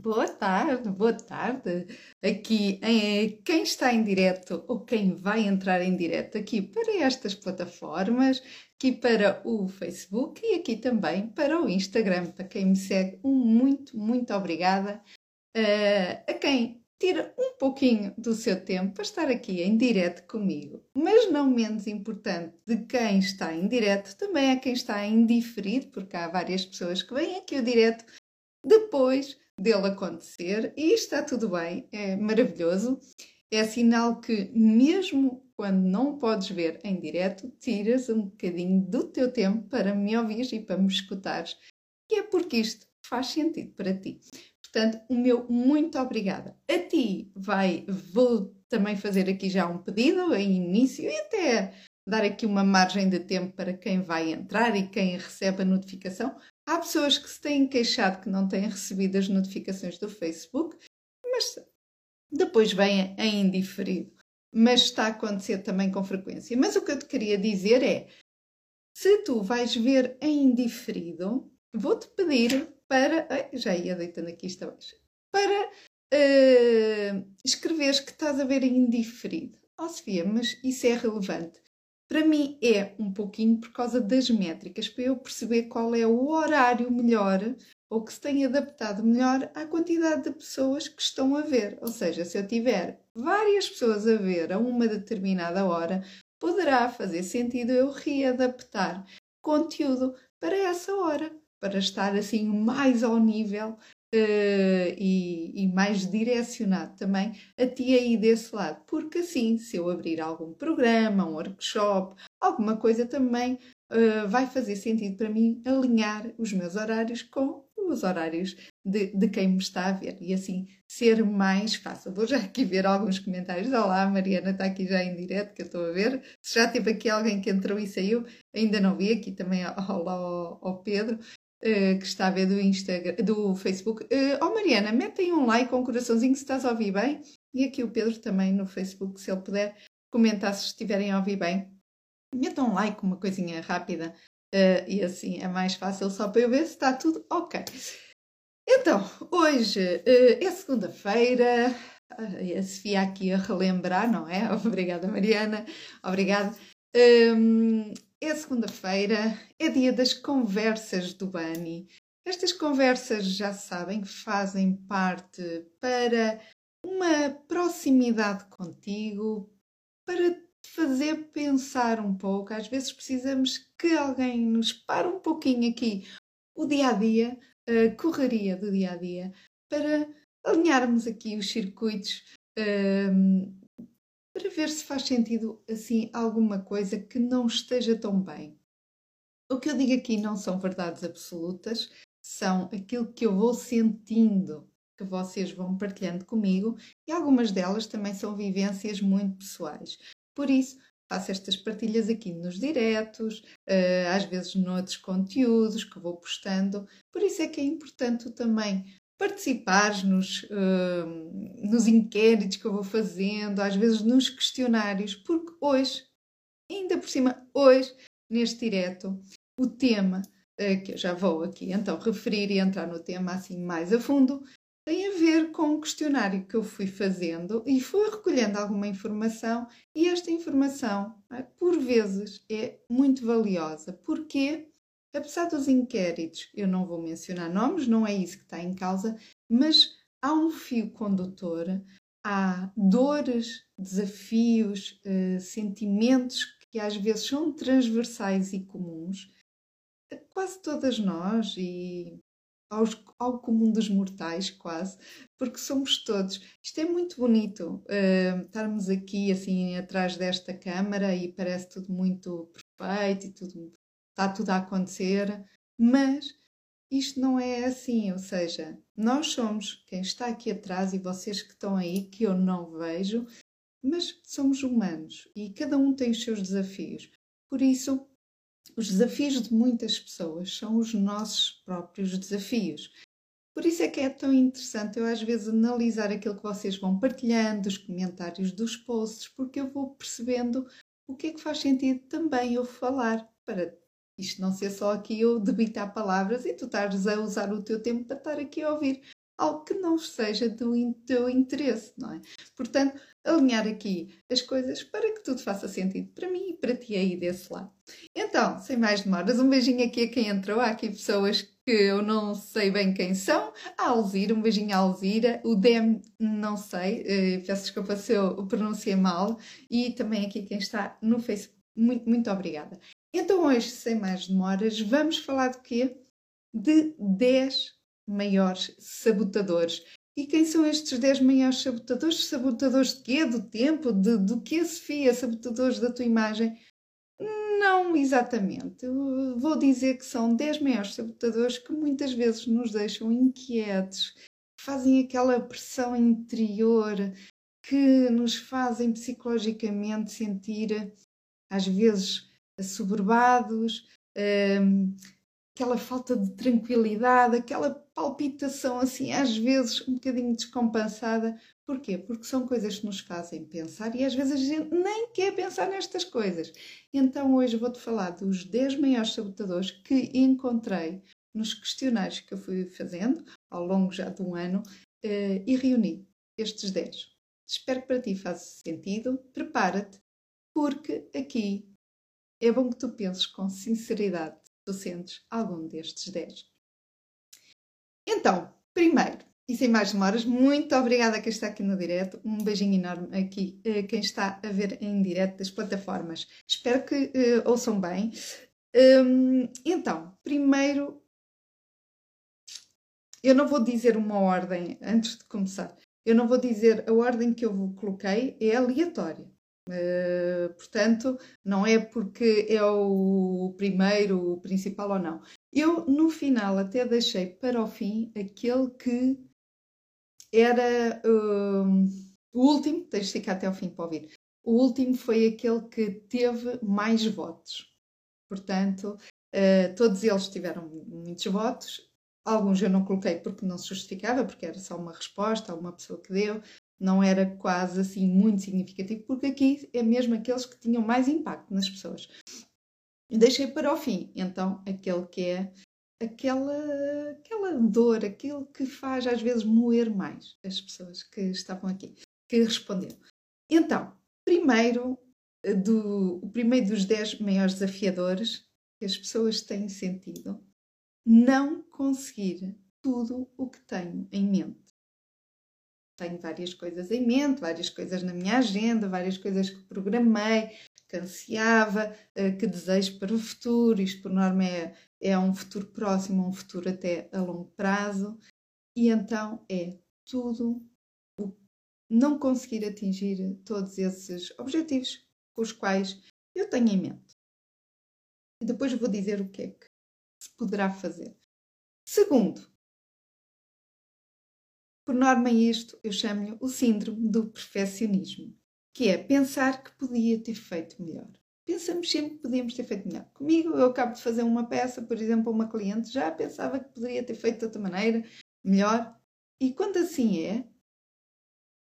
Boa tarde, boa tarde. Aqui em, quem está em direto ou quem vai entrar em direto aqui para estas plataformas, aqui para o Facebook e aqui também para o Instagram. Para quem me segue, um muito, muito obrigada. Uh, a quem tira um pouquinho do seu tempo para estar aqui em direto comigo. Mas não menos importante de quem está em direto, também é quem está em diferido, porque há várias pessoas que vêm aqui o direto depois dele acontecer e está tudo bem, é maravilhoso. É sinal que, mesmo quando não podes ver em direto, tiras um bocadinho do teu tempo para me ouvir e para me escutares, e é porque isto faz sentido para ti. Portanto, o meu muito obrigada. A ti vai, vou também fazer aqui já um pedido em início e até dar aqui uma margem de tempo para quem vai entrar e quem recebe a notificação, Há pessoas que se têm queixado que não têm recebido as notificações do Facebook, mas depois vêm em indiferido. Mas está a acontecer também com frequência. Mas o que eu te queria dizer é: se tu vais ver em indiferido, vou-te pedir para. Já ia deitando aqui isto abaixo. Para uh, escreveres que estás a ver em indiferido. Oh, Sofia, mas isso é relevante. Para mim é um pouquinho por causa das métricas, para eu perceber qual é o horário melhor ou que se tem adaptado melhor à quantidade de pessoas que estão a ver. Ou seja, se eu tiver várias pessoas a ver a uma determinada hora, poderá fazer sentido eu readaptar conteúdo para essa hora, para estar assim mais ao nível Uh, e, e, mais direcionado também a ti aí desse lado, porque assim, se eu abrir algum programa, um workshop, alguma coisa também uh, vai fazer sentido para mim alinhar os meus horários com os horários de, de, quem me está a ver e assim ser mais fácil. Vou já aqui ver alguns comentários. Olá, a Mariana está aqui já em direto, que eu estou a ver. Se já teve aqui alguém que entrou e saiu, ainda não vi. Aqui também olá ao, ao Pedro. Uh, que está a ver do, Instagram, do Facebook. Uh, oh Mariana, metem um like com um coraçãozinho se estás a ouvir bem. E aqui o Pedro também no Facebook, se ele puder comentar se estiverem a ouvir bem. Metam um like, uma coisinha rápida. Uh, e assim é mais fácil só para eu ver se está tudo ok. Então, hoje é segunda-feira. A Sofia aqui a relembrar, não é? Obrigada, Mariana. Obrigada. Um, é segunda-feira, é dia das conversas do Bani. Estas conversas, já sabem, fazem parte para uma proximidade contigo, para te fazer pensar um pouco. Às vezes precisamos que alguém nos pare um pouquinho aqui o dia a dia, a correria do dia a dia, para alinharmos aqui os circuitos um, para ver se faz sentido assim alguma coisa que não esteja tão bem. O que eu digo aqui não são verdades absolutas, são aquilo que eu vou sentindo que vocês vão partilhando comigo e algumas delas também são vivências muito pessoais. Por isso, faço estas partilhas aqui nos diretos, eh, às vezes noutros conteúdos que vou postando. Por isso é que é importante também participares nos, uh, nos inquéritos que eu vou fazendo, às vezes nos questionários, porque hoje, ainda por cima, hoje, neste direto, o tema uh, que eu já vou aqui então referir e entrar no tema assim mais a fundo, tem a ver com o questionário que eu fui fazendo e fui recolhendo alguma informação e esta informação, por vezes, é muito valiosa. Porquê? Apesar dos inquéritos, eu não vou mencionar nomes, não é isso que está em causa, mas há um fio condutor, há dores, desafios, eh, sentimentos que às vezes são transversais e comuns a quase todas nós e aos, ao comum dos mortais, quase, porque somos todos. Isto é muito bonito uh, estarmos aqui assim atrás desta câmara e parece tudo muito perfeito e tudo está tudo a acontecer, mas isto não é assim, ou seja, nós somos quem está aqui atrás e vocês que estão aí, que eu não vejo, mas somos humanos e cada um tem os seus desafios. Por isso, os desafios de muitas pessoas são os nossos próprios desafios. Por isso é que é tão interessante eu às vezes analisar aquilo que vocês vão partilhando, os comentários dos posts, porque eu vou percebendo o que é que faz sentido também eu falar para isto não ser só aqui eu debitar palavras e tu estares a usar o teu tempo para estar aqui a ouvir. algo que não seja do teu interesse, não é? Portanto, alinhar aqui as coisas para que tudo faça sentido para mim e para ti aí desse lado. Então, sem mais demoras, um beijinho aqui a quem entrou. Há aqui pessoas que eu não sei bem quem são. A Alzira, um beijinho à Alzira. O Dem, não sei, eh, peço desculpa se eu pronunciei mal. E também aqui quem está no Facebook. Muito, muito obrigada. Então, hoje, sem mais demoras, vamos falar do quê? De 10 maiores sabotadores. E quem são estes 10 maiores sabotadores? Sabotadores de quê? Do tempo? De, do que, Sofia? Sabotadores da tua imagem? Não exatamente. Eu vou dizer que são 10 maiores sabotadores que muitas vezes nos deixam inquietos, fazem aquela pressão interior, que nos fazem psicologicamente sentir, às vezes, assoberbados, hum, aquela falta de tranquilidade, aquela palpitação assim, às vezes um bocadinho descompensada. Porquê? Porque são coisas que nos fazem pensar e às vezes a gente nem quer pensar nestas coisas. Então hoje vou-te falar dos 10 maiores sabotadores que encontrei nos questionários que eu fui fazendo ao longo já de um ano uh, e reuni estes 10. Espero que para ti faça sentido. Prepara-te, porque aqui é bom que tu penses com sinceridade tu sentes algum destes 10. Então, primeiro, e sem mais demoras, muito obrigada a quem está aqui no direto. Um beijinho enorme aqui a quem está a ver em direto das plataformas. Espero que uh, ouçam bem. Um, então, primeiro, eu não vou dizer uma ordem antes de começar. Eu não vou dizer a ordem que eu coloquei, é aleatória. Uh, portanto, não é porque é o primeiro, o principal ou não. Eu, no final, até deixei para o fim aquele que era uh, o último, deixe ficar até o fim para ouvir. O último foi aquele que teve mais votos. Portanto, uh, todos eles tiveram muitos votos. Alguns eu não coloquei porque não se justificava, porque era só uma resposta a uma pessoa que deu não era quase assim muito significativo, porque aqui é mesmo aqueles que tinham mais impacto nas pessoas. Deixei para o fim, então, aquele que é aquela, aquela dor, aquilo que faz às vezes moer mais as pessoas que estavam aqui, que responderam. Então, primeiro, do, o primeiro dos dez maiores desafiadores que as pessoas têm sentido, não conseguir tudo o que tenho em mente tenho várias coisas em mente, várias coisas na minha agenda, várias coisas que programei, que ansiava, eh, que desejo para o futuro. Isto, por norma, é, é um futuro próximo, um futuro até a longo prazo. E então é tudo o não conseguir atingir todos esses objetivos com os quais eu tenho em mente. E depois vou dizer o que é que se poderá fazer. Segundo, por norma, isto eu chamo-lhe o síndrome do perfeccionismo, que é pensar que podia ter feito melhor. Pensamos sempre que podíamos ter feito melhor. Comigo, eu acabo de fazer uma peça, por exemplo, a uma cliente, já pensava que poderia ter feito de outra maneira, melhor. E quando assim é,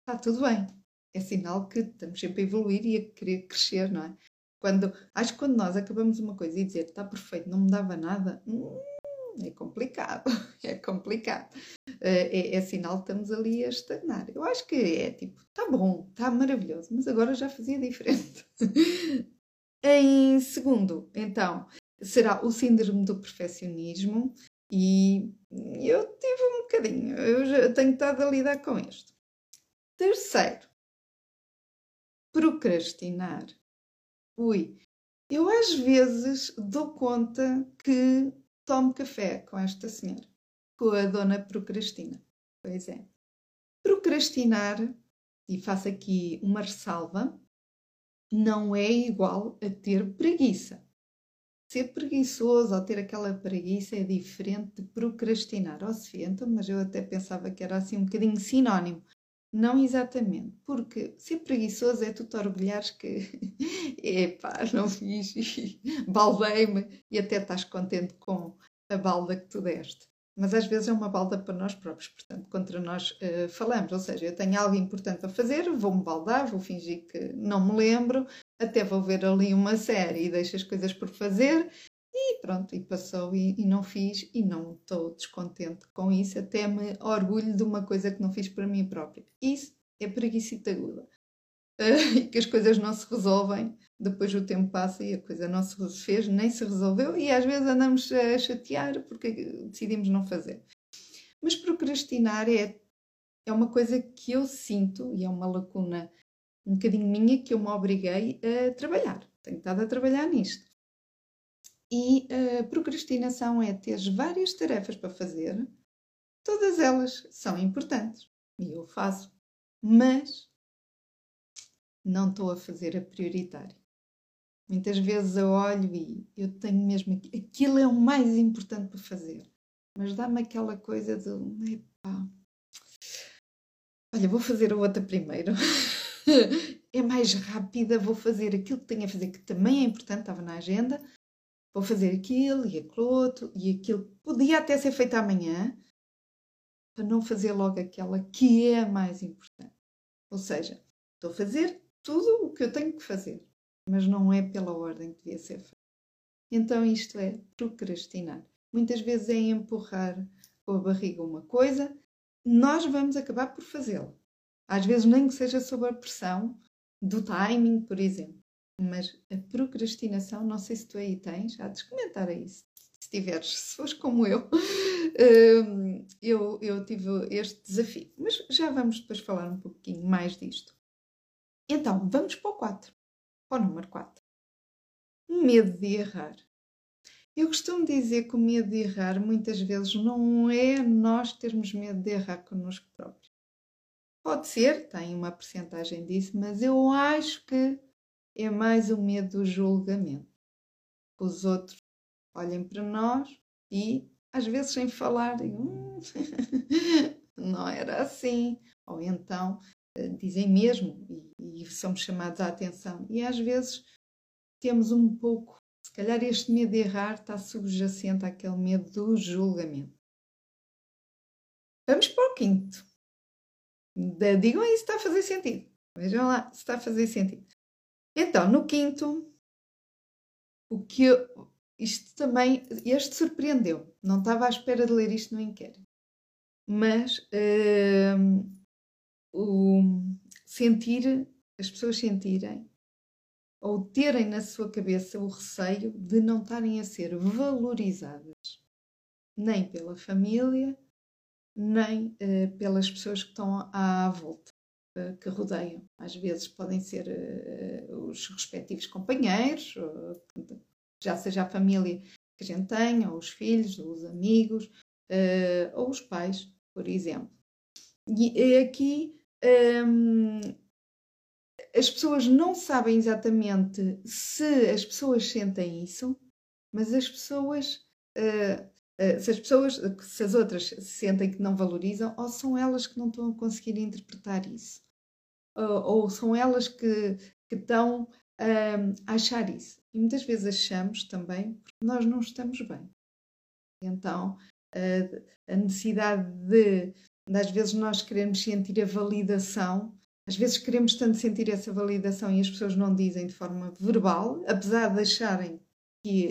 está tudo bem. É sinal que estamos sempre a evoluir e a querer crescer, não é? Quando, acho que quando nós acabamos uma coisa e dizer está perfeito, não mudava nada, hum, é complicado, é complicado. É, é, é, sinal que estamos ali a estagnar. Eu acho que é tipo, tá bom, tá maravilhoso, mas agora já fazia diferente. em segundo, então, será o síndrome do perfeccionismo e eu tive um bocadinho, eu já tenho estado a lidar com isto. Terceiro, procrastinar. Ui, eu às vezes dou conta que tomo café com esta senhora, com a dona Procrastina. Pois é. Procrastinar, e faço aqui uma ressalva, não é igual a ter preguiça. Ser preguiçoso ou ter aquela preguiça é diferente de procrastinar. Oh, Sofia, então, mas eu até pensava que era assim um bocadinho sinónimo. Não exatamente, porque ser preguiçoso é tu te orgulhares que, epá, não fiz baldei-me e até estás contente com a balda que tu deste. Mas às vezes é uma balda para nós próprios, portanto, contra nós uh, falamos. Ou seja, eu tenho algo importante a fazer, vou-me baldar, vou fingir que não me lembro, até vou ver ali uma série e deixo as coisas por fazer e pronto, e passou e, e não fiz e não estou descontente com isso, até me orgulho de uma coisa que não fiz para mim própria. Isso é preguiça aguda. Uh, que as coisas não se resolvem, depois o tempo passa e a coisa não se fez, nem se resolveu, e às vezes andamos a chatear porque decidimos não fazer. Mas procrastinar é, é uma coisa que eu sinto, e é uma lacuna um bocadinho minha, que eu me obriguei a trabalhar. Tenho estado a trabalhar nisto. E a procrastinação é ter várias tarefas para fazer, todas elas são importantes e eu faço, mas não estou a fazer a prioritária. Muitas vezes eu olho e eu tenho mesmo aquilo é o mais importante para fazer, mas dá-me aquela coisa de epá, olha, vou fazer a outra primeiro. é mais rápida, vou fazer aquilo que tenho a fazer, que também é importante, estava na agenda, vou fazer aquilo e aquilo outro, e aquilo podia até ser feito amanhã, para não fazer logo aquela que é mais importante. Ou seja, estou a fazer tudo o que eu tenho que fazer, mas não é pela ordem que devia ser feito. Então isto é procrastinar. Muitas vezes é empurrar com a barriga uma coisa, nós vamos acabar por fazê-la. Às vezes nem que seja sob a pressão do timing, por exemplo. Mas a procrastinação, não sei se tu aí tens, há de comentar isso. Se tiveres, se fores como eu, hum, eu, eu tive este desafio. Mas já vamos depois falar um pouquinho mais disto. Então, vamos para o 4, para o número 4. Medo de errar. Eu costumo dizer que o medo de errar muitas vezes não é nós termos medo de errar connosco próprios. Pode ser, tem uma percentagem disso, mas eu acho que é mais o medo do julgamento. Os outros olhem para nós e, às vezes, sem falar, hum, não era assim. Ou então eh, dizem mesmo e, e somos chamados à atenção. E às vezes temos um pouco, se calhar este medo de errar está subjacente àquele medo do julgamento. Vamos para o quinto. Digam aí se está a fazer sentido. Vejam lá se está a fazer sentido. Então, no quinto, o que eu, isto também, este surpreendeu. Não estava à espera de ler isto no inquérito. Mas uh, o sentir, as pessoas sentirem ou terem na sua cabeça o receio de não estarem a ser valorizadas nem pela família, nem uh, pelas pessoas que estão à volta. Eh, que rodeiam. Às vezes podem ser uh, os respectivos companheiros, já seja a família que a gente tem, ou os filhos, ou os amigos, ou os pais, por exemplo. E aqui um, ehm, as pessoas não sabem exatamente se as pessoas sentem isso, mas as pessoas uh, se as pessoas, se as outras sentem que não valorizam, ou são elas que não estão a conseguir interpretar isso ou são elas que, que estão a achar isso. E muitas vezes achamos também porque nós não estamos bem. Então, a, a necessidade de, de, às vezes, nós queremos sentir a validação, às vezes queremos tanto sentir essa validação e as pessoas não dizem de forma verbal, apesar de acharem que,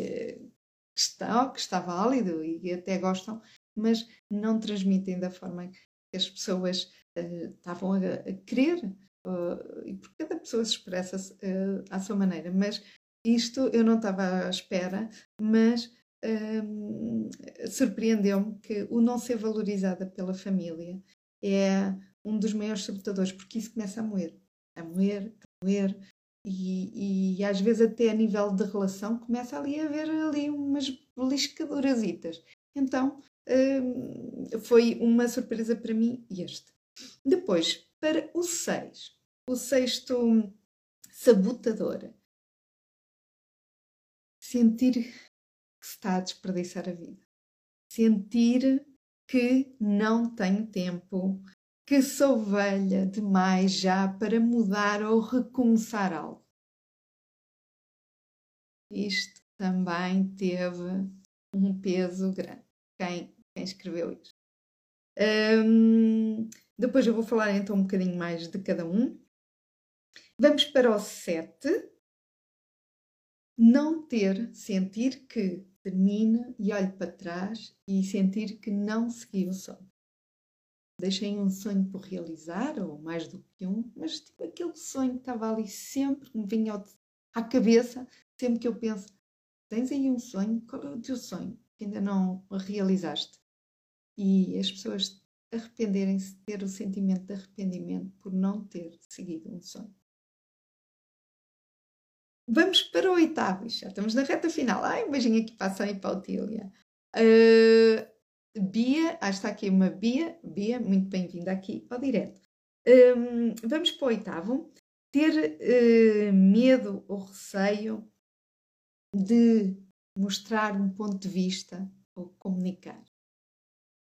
que está, que está válido e até gostam, mas não transmitem da forma que as pessoas uh, estavam a, a querer uh, e porque cada pessoa se expressa uh, à sua maneira. Mas isto eu não estava à espera, mas um, surpreendeu-me que o não ser valorizada pela família é um dos maiores sabotadores, porque isso começa a moer, a moer, a moer, e, e, às vezes até a nível de relação começa ali a haver ali umas beliscadurasitas. Então um, foi uma surpresa para mim este. Depois, para o 6, o sexto sabotador. Sentir que se está a desperdiçar a vida. Sentir que não tenho tempo, que sou velha demais já para mudar ou recomeçar algo. Isto também teve um peso grande. Quem, quem escreveu isto? Um, depois eu vou falar então um bocadinho mais de cada um. Vamos para o 7. Não ter, sentir que termine e olhe para trás e sentir que não segui o sonho. Deixei um sonho por realizar, ou mais do que um, mas tipo aquele sonho que estava ali sempre, me vinha à cabeça, sempre que eu penso, tens aí um sonho, qual é o teu sonho que ainda não realizaste? E as pessoas arrependerem-se, ter o sentimento de arrependimento por não ter seguido um sonho. Vamos para o oitavo, já estamos na reta final. Ai, um beijinho aqui para a Sânia e para a Otília. Uh, Bia, ah, está aqui uma Bia. Bia, muito bem-vinda aqui ao direto. Um, vamos para o oitavo. Ter uh, medo ou receio de mostrar um ponto de vista ou comunicar.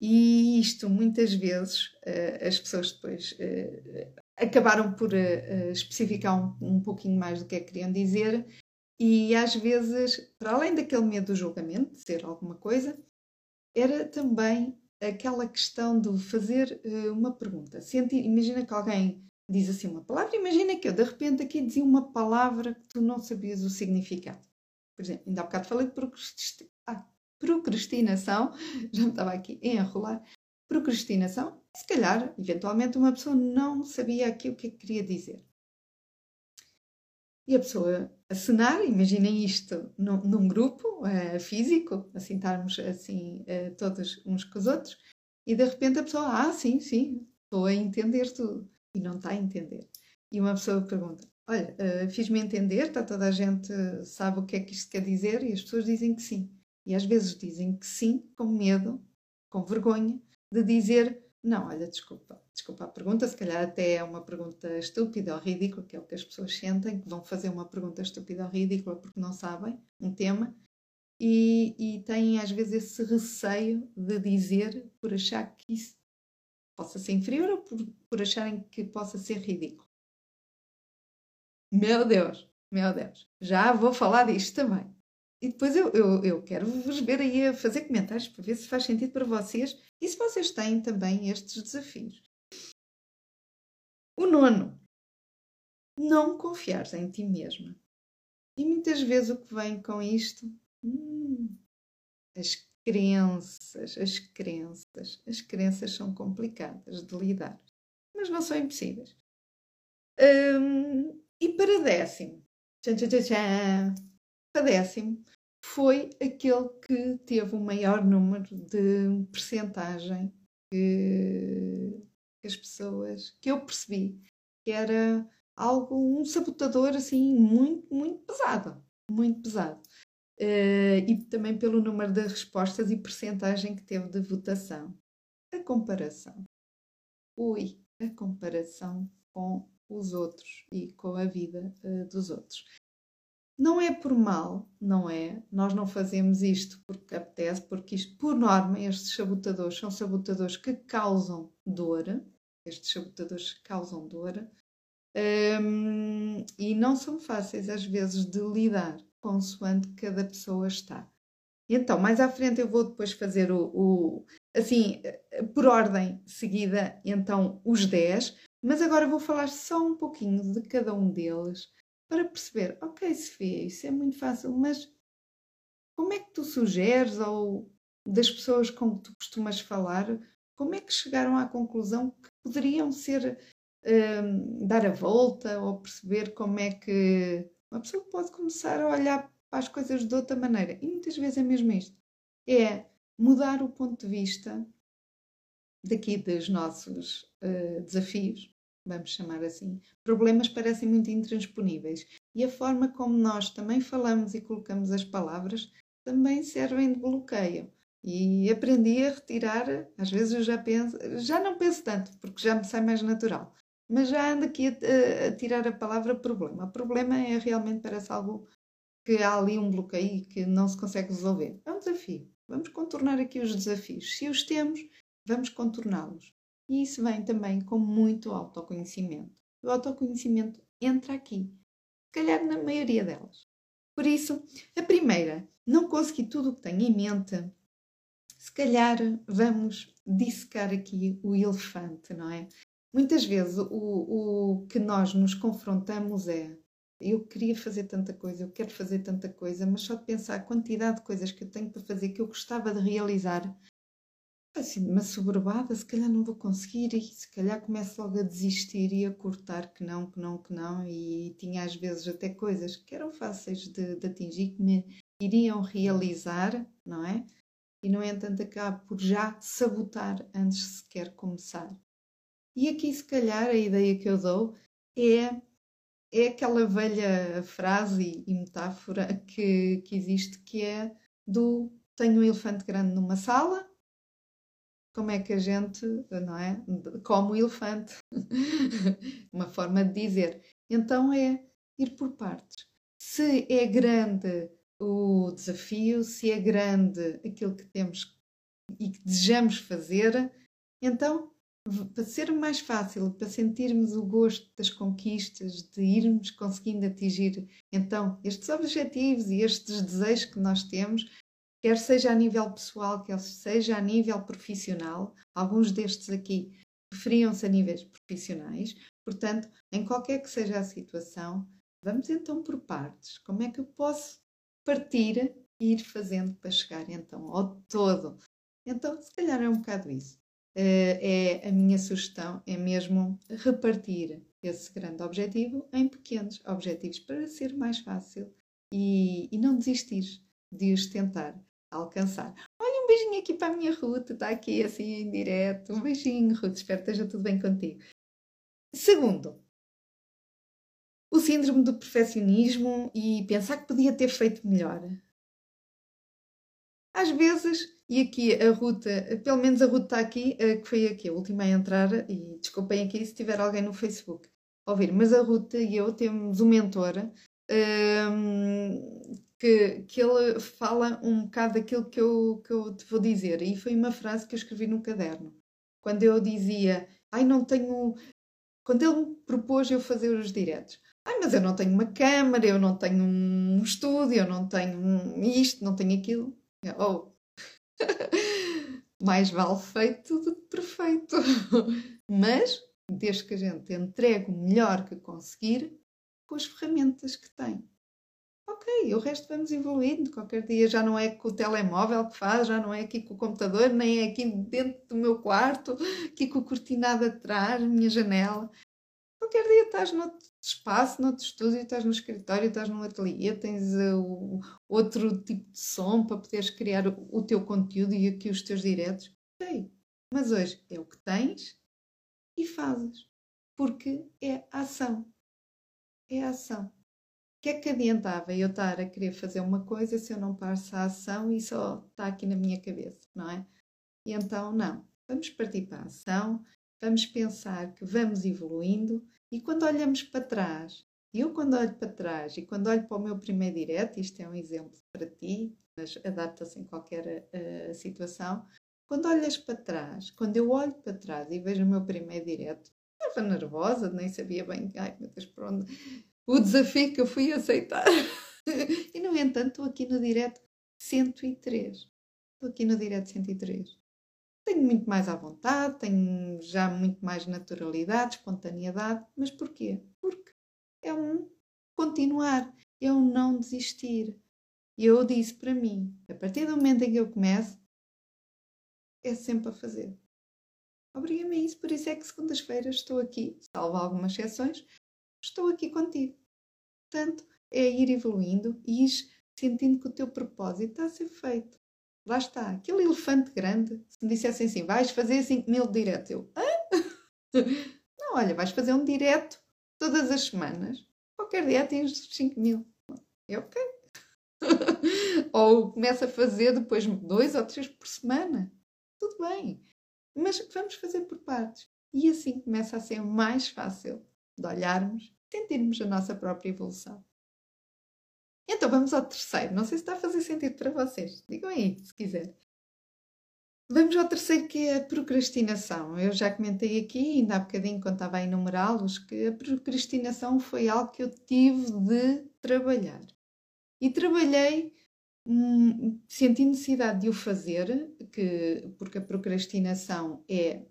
E isto, muitas vezes, uh, as pessoas depois acabaram por uh, especificar um, um pouquinho mais do que é que queriam dizer, e às vezes, para além daquele medo do julgamento, de ser alguma coisa, era também aquela questão de fazer uma pergunta. Imagina que alguém diz assim uma palavra, imagina que eu de repente aqui dizia uma palavra que tu não sabias o significado. Por exemplo, ainda há bocado falei de procrastinação, já me estava aqui a enrolar, procrastinação, se calhar, eventualmente, uma pessoa não sabia aqui o que, é que queria dizer. E a pessoa acenar, imaginem isto num, num grupo uh, físico, assim estarmos assim uh, todos uns com os outros, e de repente a pessoa, ah, sim, sim, estou a entender tudo, e não está a entender. E uma pessoa pergunta, olha, uh, fiz-me entender, está toda a gente sabe o que é que isto quer dizer, e as pessoas dizem que sim. E às vezes dizem que sim, com medo, com vergonha, de dizer não, olha, desculpa, desculpa a pergunta, se calhar até é uma pergunta estúpida ou ridícula, que é o que as pessoas sentem, que vão fazer uma pergunta estúpida ou ridícula porque não sabem um tema e, e têm às vezes esse receio de dizer por achar que isso possa ser inferior ou por, por acharem que possa ser ridículo. Meu Deus, meu Deus, já vou falar disto também. E depois eu, eu, eu quero vos ver aí a fazer comentários para ver se faz sentido para vocês e se vocês têm também estes desafios. O nono, não confiares em ti mesma. E muitas vezes o que vem com isto, hum, as crenças, as crenças, as crenças são complicadas de lidar, mas não são impossíveis. Hum, e para décimo, tchan, tchan, tchan, décimo, foi aquele que teve o maior número de percentagem que, as pessoas, que eu percebi, que era algo, um sabotador assim muito, muito pesado, muito pesado. Uh, e também pelo número de respostas e percentagem que teve de votação. A comparação. Ui, a comparação com os outros e com a vida uh, dos outros. Não é por mal, não é? Nós não fazemos isto porque apetece, porque isto, por norma, estes sabotadores são sabotadores que causam dor, estes sabotadores causam dor, um, e não são fáceis às vezes de lidar, consoante cada pessoa está. Então, mais à frente eu vou depois fazer o, o assim, por ordem seguida, então, os 10, mas agora vou falar só um pouquinho de cada um deles para perceber, ok, Sofia, isso é muito fácil, mas como é que tu sugeres ou das pessoas com que tu costumas falar, como é que chegaram à conclusão que poderiam ser um, dar a volta ou perceber como é que uma pessoa pode começar a olhar para as coisas de outra maneira? E muitas vezes é mesmo isto: é mudar o ponto de vista daqui dos nossos uh, desafios vamos chamar assim, problemas parecem muito intransponíveis. E a forma como nós também falamos e colocamos as palavras também servem de bloqueio. E aprendi a retirar, às vezes eu já penso, já não penso tanto, porque já me sai mais natural, mas já ando aqui a, a tirar a palavra problema. O problema é realmente parece algo que há ali um bloqueio que não se consegue resolver. É um desafio. Vamos contornar aqui os desafios. Se os temos, vamos contorná-los. E isso vem também com muito autoconhecimento. O autoconhecimento entra aqui, se calhar na maioria delas. Por isso, a primeira, não consegui tudo o que tenho em mente, se calhar vamos dissecar aqui o elefante, não é? Muitas vezes o, o que nós nos confrontamos é eu queria fazer tanta coisa, eu quero fazer tanta coisa, mas só de pensar a quantidade de coisas que eu tenho para fazer que eu gostava de realizar, assim, uma soberbada, se calhar não vou conseguir e se calhar começo logo a desistir e a cortar que não, que não, que não e tinha às vezes até coisas que eram fáceis de, de atingir, que me iriam realizar, não é? E no entanto acabo por já sabotar antes de sequer começar. E aqui se calhar a ideia que eu dou é é aquela velha frase e metáfora que, que existe que é do tenho um elefante grande numa sala como é que a gente, não é? Come o elefante. Uma forma de dizer. Então é ir por partes. Se é grande o desafio, se é grande aquilo que temos e que desejamos fazer, então, para ser mais fácil, para sentirmos o gosto das conquistas, de irmos conseguindo atingir então estes objetivos e estes desejos que nós temos, quer seja a nível pessoal, quer seja a nível profissional. Alguns destes aqui referiam-se a níveis profissionais. Portanto, em qualquer que seja a situação, vamos então por partes. Como é que eu posso partir e ir fazendo para chegar então ao todo? Então, se calhar é um bocado isso. Eh, é a minha sugestão é mesmo repartir esse grande objetivo em pequenos objetivos para ser mais fácil e, e não desistir de os tentar alcançar. Olha, um beijinho aqui para a minha Ruth, está aqui assim em direto. Um beijinho, Ruth, espero que esteja tudo bem contigo. Segundo, o síndrome do perfeccionismo e pensar que podia ter feito melhor. Às vezes, e aqui a Ruth, pelo menos a Ruth está aqui, eh, que foi aqui a última a entrar, e desculpem aqui se tiver alguém no Facebook a ouvir, mas a Ruth e eu temos um mentor um, que, que ele fala um bocado daquilo que eu, que eu te vou dizer. E foi uma frase que eu escrevi no caderno. Quando eu dizia, ai, não tenho. Quando ele me propôs eu fazer os diretos, ai, mas eu não tenho uma câmara, eu não tenho um estúdio, eu não tenho isto, não tenho aquilo. Oh, mais vale feito do que perfeito. Mas, desde que a gente entregue o melhor que conseguir com as ferramentas que tem ok, o resto vamos evoluindo. Qualquer dia já não é com o telemóvel que faz, já não é aqui com o computador, nem é aqui dentro do meu quarto, aqui com o cortinado atrás, minha janela. Qualquer dia estás noutro espaço, noutro estúdio, estás no escritório, estás num ateliê, tens uh, outro tipo de som para poderes criar o, teu conteúdo e aqui os teus diretos. Ok, mas hoje é o que tens e fazes, porque é ação. É ação que é que adiantava eu estar a querer fazer uma coisa se eu não passo a ação e só está aqui na minha cabeça, não é? E então, não. Vamos partir para a ação, vamos pensar que vamos evoluindo e quando olhamos para trás, eu quando olho para trás e quando olho para o meu primeiro direto, isto é um exemplo para ti, mas adapta-se em qualquer uh, situação, quando olhas para trás, quando eu olho para trás e vejo o meu primeiro direto, estava nervosa, nem sabia bem, ai meu Deus, por onde o desafio que eu fui aceitar. e, no entanto, estou aqui no direto 103. Estou aqui no direto 103. Tenho muito mais à vontade, tenho já muito mais naturalidade, espontaneidade. Mas porquê? Porque é um continuar, é um não desistir. E eu disse para mim, a partir do momento em que eu começo, é sempre a fazer. Obriga-me a isso, por isso é que segundas-feiras estou aqui, salvo algumas exceções, estou aqui contigo. Portanto, é ir evoluindo e ir sentindo que o teu propósito está a ser feito. Lá está, aquele elefante grande, se me dissessem assim, vais fazer 5 mil direto, eu, Hã? Não, olha, vais fazer um direto todas as semanas, qualquer dia tens 5 mil. É ok. ou começa a fazer depois dois ou três por semana. Tudo bem. Mas vamos fazer por partes. E assim começa a ser mais fácil de olharmos, sentirmos a nossa própria evolução. Então vamos ao terceiro. Não sei se está a fazer sentido para vocês. Digam aí, se quiser. Vamos ao terceiro, que é a procrastinação. Eu já comentei aqui, ainda há bocadinho, quando estava a enumerá-los, que a procrastinação foi algo que eu tive de trabalhar. E trabalhei hum, senti necessidade de o fazer, que, porque a procrastinação é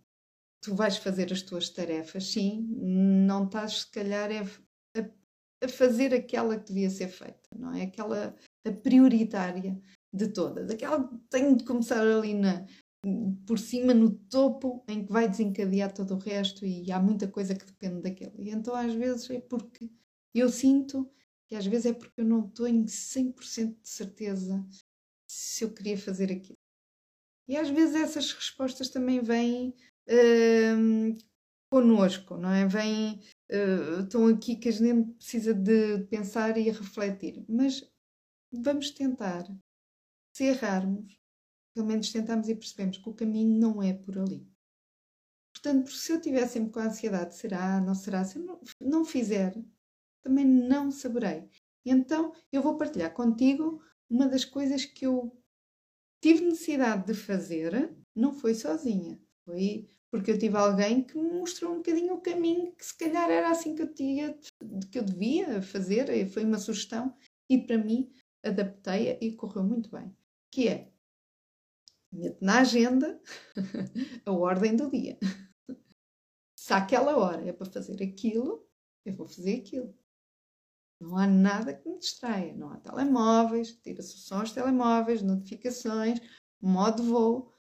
tu vais fazer as tuas tarefas, sim, não estás, se calhar, é, a, a fazer aquela que devia ser feita, não é? Aquela a prioritária de todas. Aquela que tem de começar ali na, por cima, no topo, em que vai desencadear todo o resto e há muita coisa que depende daquele. E então, às vezes, é porque eu sinto que às vezes é porque eu não tenho 100% de certeza se eu queria fazer aquilo. E às vezes essas respostas também vêm connosco, não é? Vêm, uh, estão aqui que a gente precisa de pensar e refletir. Mas vamos tentar. Se errarmos, pelo menos tentamos e percebemos que o caminho não é por ali. Portanto, se eu estiver sempre com a ansiedade, será, não será, se eu não, não fizer, também não saberei. Então, eu vou partilhar contigo uma das coisas que eu tive necessidade de fazer, não foi sozinha, foi porque eu tive alguém que me mostrou um bocadinho o caminho que se calhar era assim que eu tinha, que eu devia fazer, foi uma sugestão e para mim adaptei-a e correu muito bem, que é mete na agenda a ordem do dia. Se aquela hora é para fazer aquilo, eu vou fazer aquilo. Não há nada que me distraia. Não há telemóveis, tira-se o som aos telemóveis, notificações, modo voo.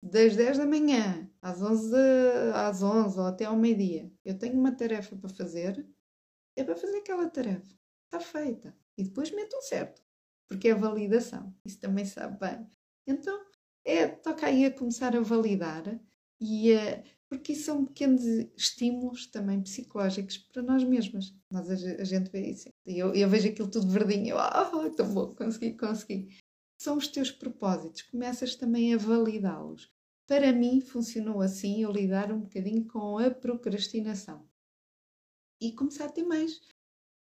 Das 10 da manhã às 11, às 11 ou até ao meio-dia, eu tenho uma tarefa para fazer, é para fazer aquela tarefa. Está feita. E depois meto um certo, porque é validação. Isso também sabe bem. Então, é, toca aí a começar a validar e a, porque são pequenos estímulos também psicológicos para nós mesmas. Nós, a, gente vê isso. Eu, eu vejo aquilo tudo verdinho. Eu, ah, tão bom, consegui, consegui. São os teus propósitos. Começas também a validá-los. Para mim, funcionou assim eu lidar um bocadinho com a procrastinação. E começar a ter mais.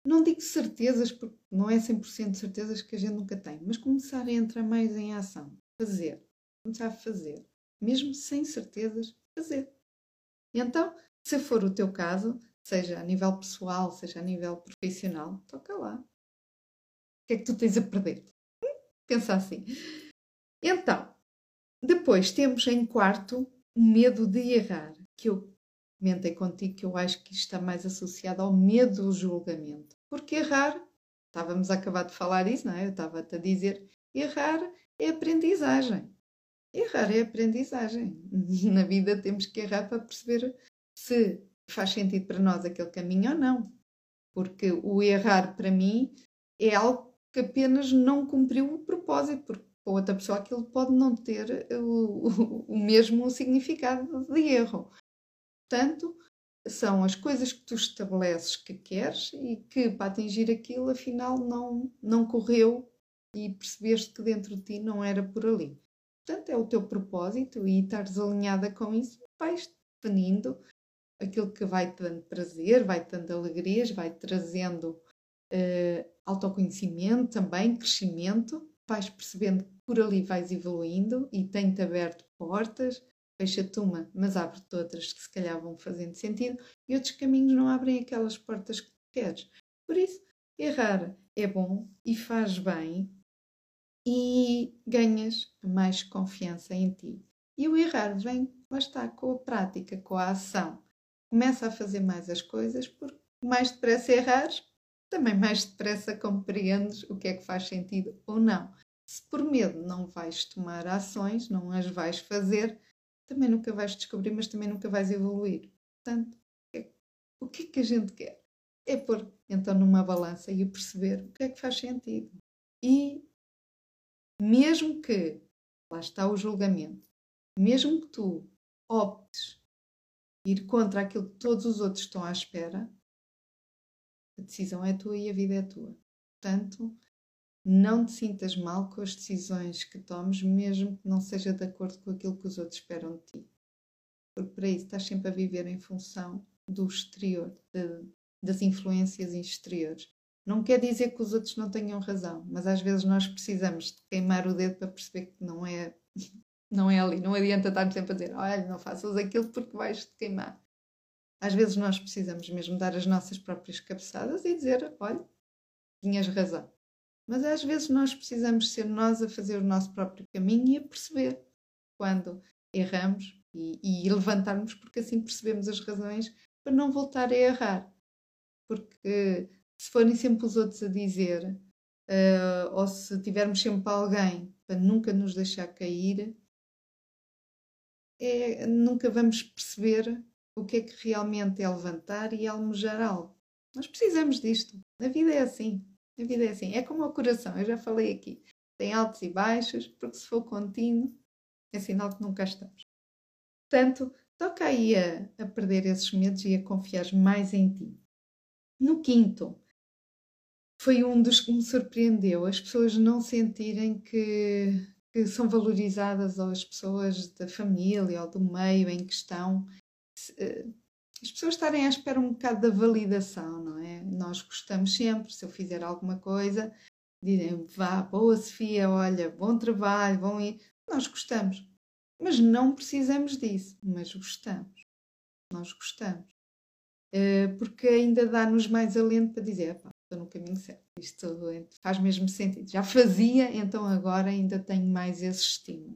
Não digo certezas, porque não é 100% de certezas que a gente nunca tem, mas começar a entrar mais em ação. Fazer. Começar a fazer. Mesmo sem certezas, fazer. Então, se for o teu caso, seja a nível pessoal, seja a nível profissional, toca lá. O que é que tu tens a perder? Hum, pensa assim. Então, depois temos em quarto o medo de errar, que eu comentei contigo que eu acho que está mais associado ao medo do julgamento. Porque errar, estávamos a acabar de falar isso, não é? Eu estava-te a dizer, errar é aprendizagem. Errar é aprendizagem. Na vida temos que errar para perceber se faz sentido para nós aquele caminho ou não. Porque o errar para mim é algo que apenas não cumpriu o propósito, porque para outra pessoa aquilo pode não ter o, o, o mesmo significado de erro. Portanto, são as coisas que tu estabeleces que queres e que para atingir aquilo afinal não, não correu e percebeste que dentro de ti não era por ali. Portanto, é o teu propósito e estares alinhada com isso, vais definindo aquilo que vai-te dando prazer, vai-te dando alegrias, vai trazendo uh, autoconhecimento também, crescimento, vais percebendo por ali vais evoluindo e tem-te aberto portas, fecha-te uma, mas abre-te outras que se calhar vão fazendo sentido e outros caminhos não abrem aquelas portas que queres. Por isso, errar é bom e faz bem e ganhas mais confiança em ti. E o errar vem, lá está, com a prática, com a ação. Começa a fazer mais as coisas, porque mais depressa errares, também mais depressa compreendes o que é que faz sentido ou não. Se por medo não vais tomar ações, não as vais fazer, também nunca vais descobrir, mas também nunca vais evoluir. Portanto, é, o que é que a gente quer? É pôr então numa balança e perceber o que é que faz sentido. E mesmo que, lá está o julgamento, mesmo que tu optes ir contra aquilo que todos os outros estão à espera, a decisão é tua e a vida é tua. Portanto, não te sintas mal com as decisões que tomes, mesmo que não seja de acordo com aquilo que os outros esperam de ti. Porque para isso estás sempre a viver em função do exterior, de, das influências exteriores. Não quer dizer que os outros não tenham razão, mas às vezes nós precisamos de queimar o dedo para perceber que não é, não é ali. Não adianta estar sempre a dizer, olha, não faças aquilo porque vais te queimar. Às vezes nós precisamos mesmo dar as nossas próprias cabeçadas e dizer, olha, tinhas razão. Mas às vezes nós precisamos ser nós a fazer o nosso próprio caminho e a perceber quando erramos e, e levantarmos, porque assim percebemos as razões para não voltar a errar. Porque se forem sempre os outros a dizer, uh, ou se tivermos sempre alguém para nunca nos deixar cair, é, nunca vamos perceber o que é que realmente é levantar e almejar algo. Nós precisamos disto. A vida é assim. A vida é assim. É como o coração, eu já falei aqui. Tem altos e baixos, porque se for contínuo, é sinal que nunca estamos. Portanto, toca aí a, a perder esses medos e a confiar mais em ti. No quinto, foi um dos que me surpreendeu, as pessoas não sentirem que, que são valorizadas ou as pessoas da família ou do meio em questão eh, as pessoas estarem à espera um bocado da validação, não é? Nós gostamos sempre, se eu fizer alguma coisa, dizem vá, boa Sofia, olha, bom trabalho, bom ir. Nós gostamos, mas não precisamos disso, mas gostamos. Nós gostamos. Eh, porque ainda dá-nos mais alento para dizer, estou no caminho certo, isto faz mesmo sentido. Já fazia, então agora ainda tenho mais esse estímulo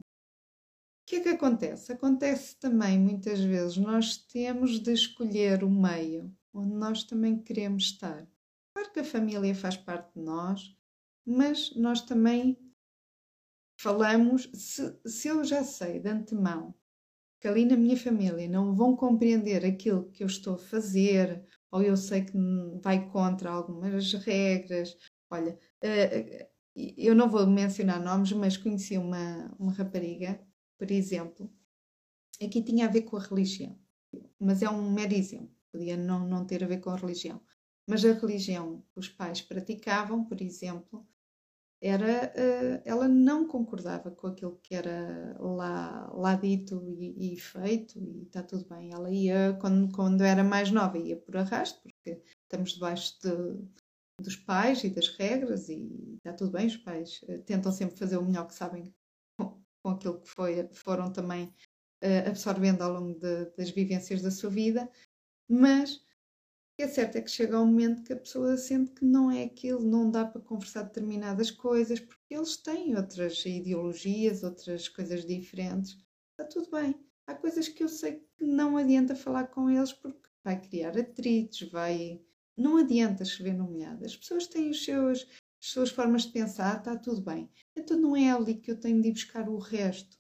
que é que acontece? Acontece também muitas vezes nós temos de escolher o meio onde nós também queremos estar. Claro que a família faz parte de nós, mas nós também falamos. Se, se eu já sei de antemão que ali na minha família não vão compreender aquilo que eu estou a fazer, ou eu sei que vai contra algumas regras. Olha, eh, eh, eu não vou mencionar nomes, mas conheci uma, uma rapariga por exemplo, aqui tinha a ver com a religião, mas é um mero exemplo, podia não, não ter a ver com a religião. Mas a religião que os pais praticavam, por exemplo, era uh, ela não concordava com aquilo que era lá, lá dito e, e, feito e está tudo bem. Ela ia, quando, quando era mais nova, ia por arrasto, porque estamos debaixo de, dos pais e das regras e está tudo bem, os pais uh, tentam sempre fazer o melhor que sabem com aquilo que foi, foram também uh, absorvendo ao longo de, das vivências da sua vida, mas o que é certo é que chega um momento que a pessoa sente que não é aquilo, não dá para conversar determinadas coisas, porque eles têm outras ideologias, outras coisas diferentes. Está tudo bem. Há coisas que eu sei que não adianta falar com eles porque vai criar atritos, vai. Não adianta chover no molhado. As pessoas têm os seus, as suas formas de pensar, está tudo bem. Então não é ali que eu tenho de ir buscar o resto.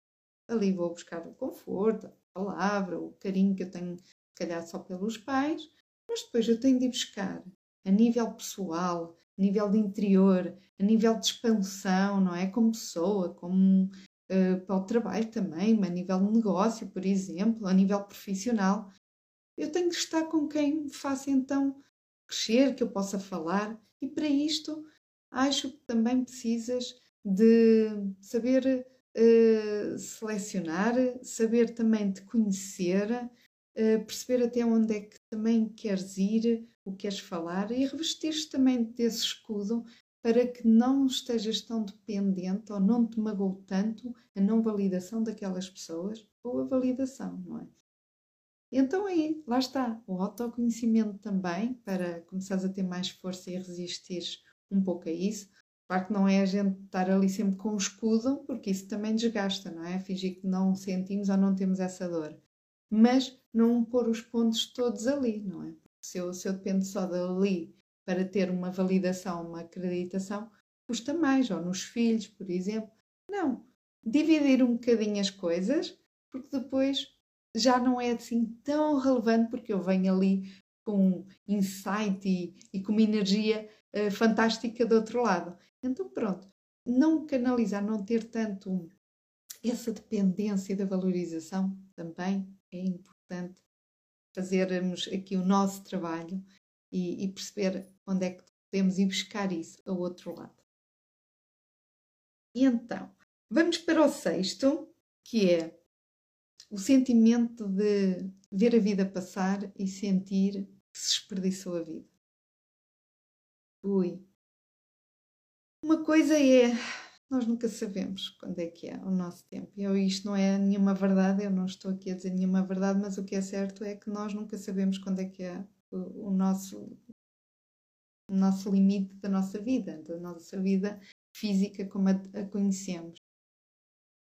Ali vou buscar o conforto, a palavra, o carinho que eu tenho, se calhar, só pelos pais, mas depois eu tenho de ir buscar a nível pessoal, a nível de interior, a nível de expansão, não é? Como pessoa, como uh, para o trabalho também, a nível de negócio, por exemplo, a nível profissional. Eu tenho de estar com quem me faça então crescer, que eu possa falar, e para isto acho que também precisas de saber uh, selecionar, saber também te conhecer, uh, perceber até onde é que também queres ir, o que queres falar e revestir-te também desse escudo para que não estejas tão dependente ou não te magoe tanto a não validação daquelas pessoas ou a validação, não é? Então aí, lá está, o autoconhecimento também, para começares a ter mais força e resistir um pouco a isso. Claro que não é a gente estar ali sempre com o escudo, porque isso também desgasta, não é? Fingir que não sentimos ou não temos essa dor. Mas não pôr os pontos todos ali, não é? Se eu, se eu dependo só dali para ter uma validação, uma acreditação, custa mais, ou nos filhos, por exemplo. Não. Dividir um bocadinho as coisas, porque depois já não é assim tão relevante, porque eu venho ali com insight e, e com uma energia uh, fantástica do outro lado. Então, pronto, não canalizar, não ter tanto essa dependência da valorização também é importante fazermos aqui o nosso trabalho e, e perceber onde é que podemos ir buscar isso ao outro lado. E então, vamos para o sexto, que é o sentimento de ver a vida passar e sentir que se desperdiçou a vida. Ui. Uma coisa é, nós nunca sabemos quando é que é o nosso tempo. Eu, isto não é nenhuma verdade, eu não estou aqui a dizer nenhuma verdade, mas o que é certo é que nós nunca sabemos quando é que é o, o nosso, o nosso limite da nossa vida, da nossa vida física como a, a conhecemos.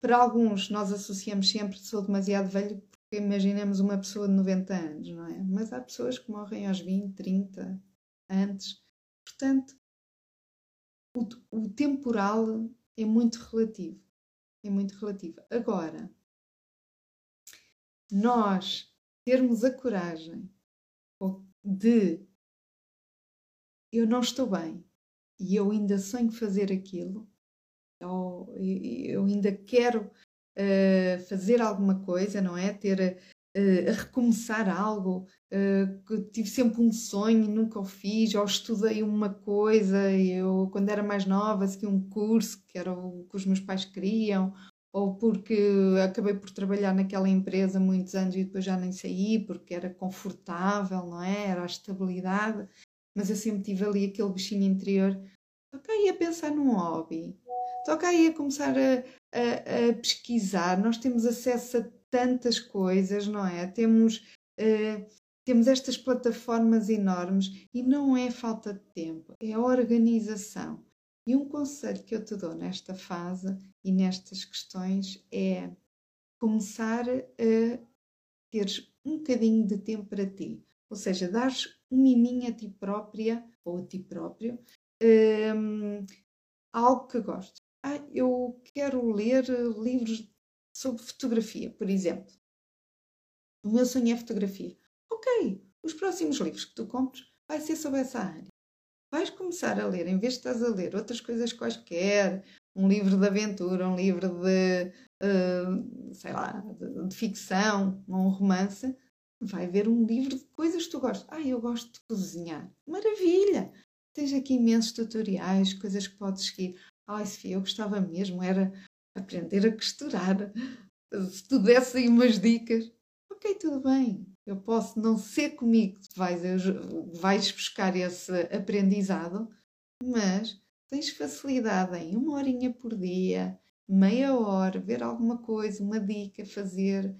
Para alguns, nós associamos sempre sou demasiado velho porque imaginemos uma pessoa de 90 anos, não é? Mas há pessoas que morrem aos 20, 30, antes Portanto, o, o temporal é muito relativo. É muito relativo. Agora, nós termos a coragem de eu não estou bem e eu ainda sonho fazer aquilo, ou eu ainda quero uh, fazer alguma coisa, não é? Ter uh, a recomeçar algo, uh, tive sempre um sonho e nunca o fiz, ou estudei uma coisa, eu quando era mais nova segui um curso que era o que os meus pais queriam, ou porque acabei por trabalhar naquela empresa muitos anos e depois já nem saí porque era confortável, não é? Era a estabilidade, mas eu sempre tive ali aquele bichinho interior. Toca aí a pensar num hobby, toca aí a começar a, a, a pesquisar. Nós temos acesso a tantas coisas, não é? Temos, uh, temos estas plataformas enormes e não é falta de tempo, é organização. E um conselho que eu te dou nesta fase e nestas questões é começar a teres um bocadinho de tempo para ti. Ou seja, dares um miminho a ti própria ou a ti próprio um, algo que gostes. Ah, eu quero ler livros sobre fotografia, por exemplo. O meu sonho é fotografia. Ok, os próximos livros que tu compres vai ser sobre essa área. Vais começar a ler, em vez de estás a ler outras coisas quaisquer, um livro de aventura, um livro de, uh, sei lá, de, de, ficção, um romance, vai ver um livro de coisas que tu gostas. Ah, eu gosto de cozinhar. Maravilha! Tens aqui imensos tutoriais, coisas que podes seguir. Ai, Sofia, eu gostava mesmo, era aprender a costurar. Se tu desse aí umas dicas, ok, tudo bem. Eu posso não ser comigo que vais, vais buscar esse aprendizado, mas tens facilidade em uma horinha por dia, meia hora, ver alguma coisa, uma dica, fazer.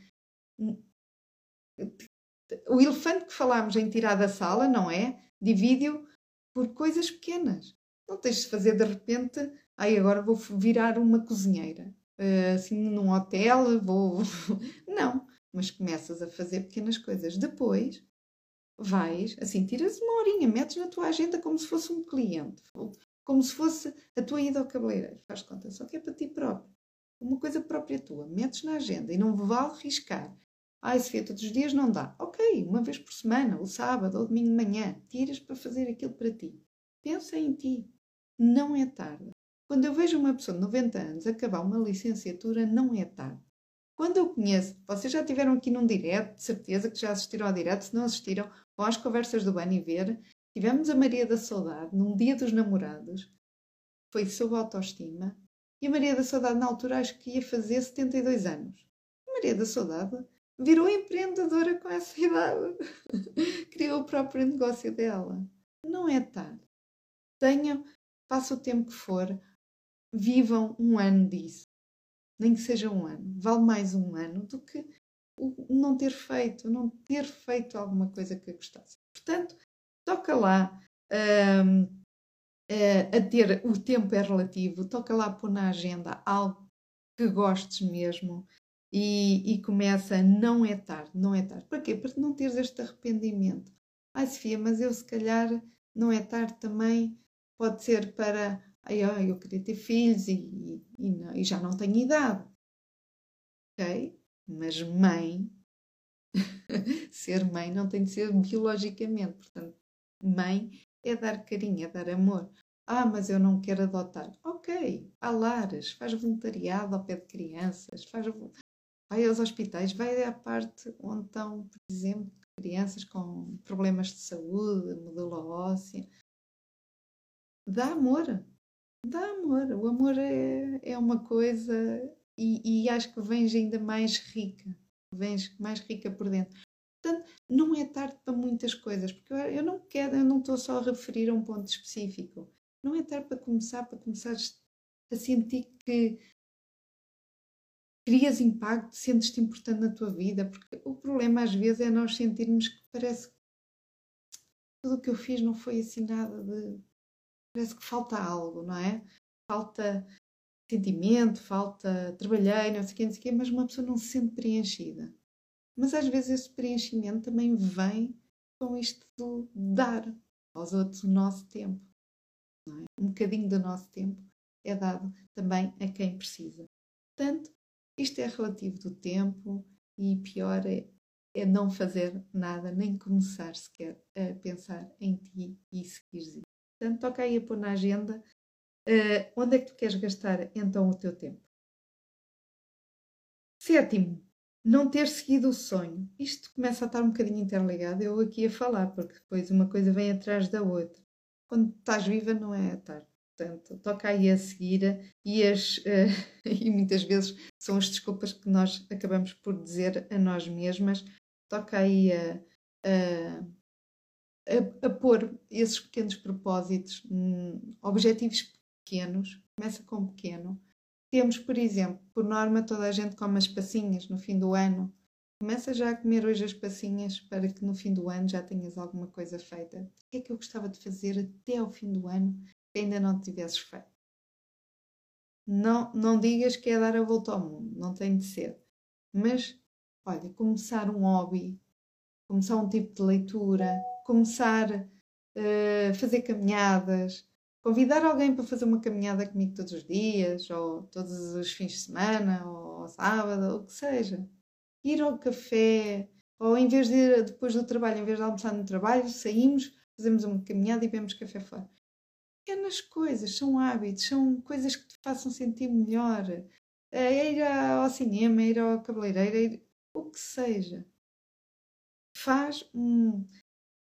O elefante que falámos em tirar da sala, não é? Divide-o por coisas pequenas. Não tens de fazer de repente ai, agora vou virar uma cozinheira. Uh, assim, num hotel, vou. Não, mas começas a fazer pequenas coisas. Depois vais, assim, tiras uma horinha, metes na tua agenda como se fosse um cliente, como se fosse a tua ida ao cabeleireiro. Faz conta, só que é para ti próprio. Uma coisa própria tua, metes na agenda e não vale riscar. Ai, Sofia, todos os dias não dá. Ok, uma vez por semana, o sábado ou domingo de manhã, tiras para fazer aquilo para ti. Pensa em ti. Não é tarde. Quando eu vejo uma pessoa de 90 anos acabar uma licenciatura, não é tarde. Quando eu conheço, vocês já tiveram aqui num direto, de certeza que já assistiram ao direto, se não assistiram, vão às conversas do Bani ver. Tivemos a Maria da Saudade num dia dos namorados, foi sobre autoestima, e a Maria da Saudade, na altura, acho que ia fazer 72 anos. A Maria da Saudade virou empreendedora com essa idade. Criou o próprio negócio dela. Não é tarde. Tenham, passa o tempo que for, vivam um ano disso. Nem que seja um ano. Vale mais um ano do que não ter feito, não ter feito alguma coisa que gostasse. Portanto, toca lá um, a, a ter o tempo é relativo, toca lá pôr na agenda algo que gostes mesmo e, e começa, não é tarde, não é tarde. Para quê? Para não teres este arrependimento. Ai, Sofia, mas eu se calhar não é tarde também, pode ser para Ai, ai, eu queria ter filhos e, e, não, e já não tenho idade. Ok? Mas mãe, ser mãe não tem de ser biologicamente. Portanto, mãe é dar carinho, é dar amor. Ah, mas eu não quero adotar. Ok, há lares, faz voluntariado ao pé de crianças, faz, vai aos hospitais, vai à parte onde estão, por exemplo, crianças com problemas de saúde, medula óssea. Dá amor, Dá amor. O amor é, é uma coisa e, e acho que vens ainda mais rica. Vens mais rica por dentro. Portanto, não é tarde para muitas coisas, porque eu não quero, eu não estou só a referir a um ponto específico. Não é tarde para começar, para começar a sentir que crias impacto, sentes-te importante na tua vida, porque o problema às vezes é nós sentirmos que parece que tudo o que eu fiz não foi assim nada de parece que falta algo, não é? Falta sentimento, falta trabalhei, não sei o quê, não sei o quê, mas uma pessoa não se sente preenchida. Mas às vezes esse preenchimento também vem com isto de dar aos outros o nosso tempo. é? Um bocadinho do nosso tempo é dado também a quem precisa. Portanto, isto é relativo do tempo e pior é, é não fazer nada, nem começar sequer a pensar em ti e seguires isso. Portanto, toca aí a pôr na agenda uh, onde é que tu queres gastar então o teu tempo. Sétimo, não ter seguido o sonho. Isto começa a estar um bocadinho interligado, eu aqui a falar, porque depois uma coisa vem atrás da outra. Quando estás viva não é tarde. Portanto, toca aí a seguir e, as, uh, e muitas vezes são as desculpas que nós acabamos por dizer a nós mesmas. Toca aí a, a, a, a pôr esses pequenos propósitos, hum, objetivos pequenos, começa com pequeno. Temos, por exemplo, por norma, toda a gente come as passinhas no fim do ano. Começa já a comer hoje as passinhas para que no fim do ano já tenhas alguma coisa feita. O que é que eu gostava de fazer até ao fim do ano que ainda não tivesses feito. Não, não digas que é dar a volta ao mundo, não tem de ser. Mas, olha, começar um hobby, começar um tipo de leitura, começar a uh, fazer caminhadas, convidar alguém para fazer uma caminhada comigo todos os dias, ou todos os fins de semana, ou ao sábado, ou o que seja. Ir ao café, ou em vez de ir depois do trabalho, em vez de almoçar no trabalho, saímos, fazemos uma caminhada e bebemos café fora pequenas coisas, são hábitos, são coisas que te façam sentir melhor. É ir ao cinema, ir ao cabeleireiro, ir, o que seja. Faz um.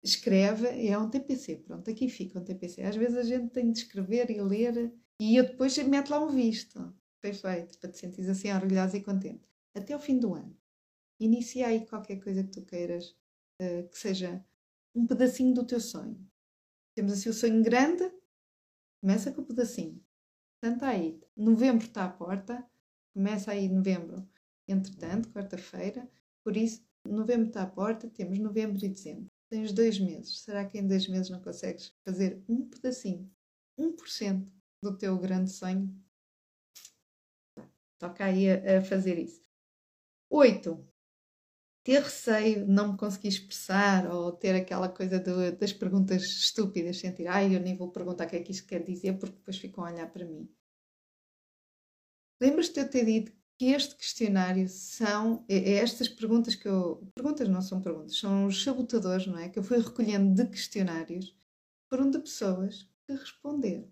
Escreve, é um TPC, pronto, aqui fica um TPC. Às vezes a gente tem de escrever e ler e eu depois meto lá um visto. Perfeito, para te sentir assim orgulhosa e contente. Até o fim do ano. Inicia aí qualquer coisa que tu queiras, uh, que seja um pedacinho do teu sonho. Temos assim o sonho grande, Começa com o pedacinho. Portanto, aí, novembro está à porta, começa aí novembro, entretanto, quarta-feira, por isso, novembro está à porta, temos novembro e dezembro. Tens dois meses. Será que em dois meses não consegues fazer um pedacinho, 1% do teu grande sonho? Toca aí a, a fazer isso. Oito, ter receio de não me conseguir expressar ou ter aquela coisa das perguntas estúpidas, sentir, ai, eu nem vou perguntar o que é que isto quer dizer porque depois ficam a olhar para mim. Lembras-te de eu ter dito que este questionário são, é, é estas perguntas que eu, perguntas não são perguntas, são os sabotadores, não é? Que eu fui recolhendo de questionários, foram de pessoas que responderam.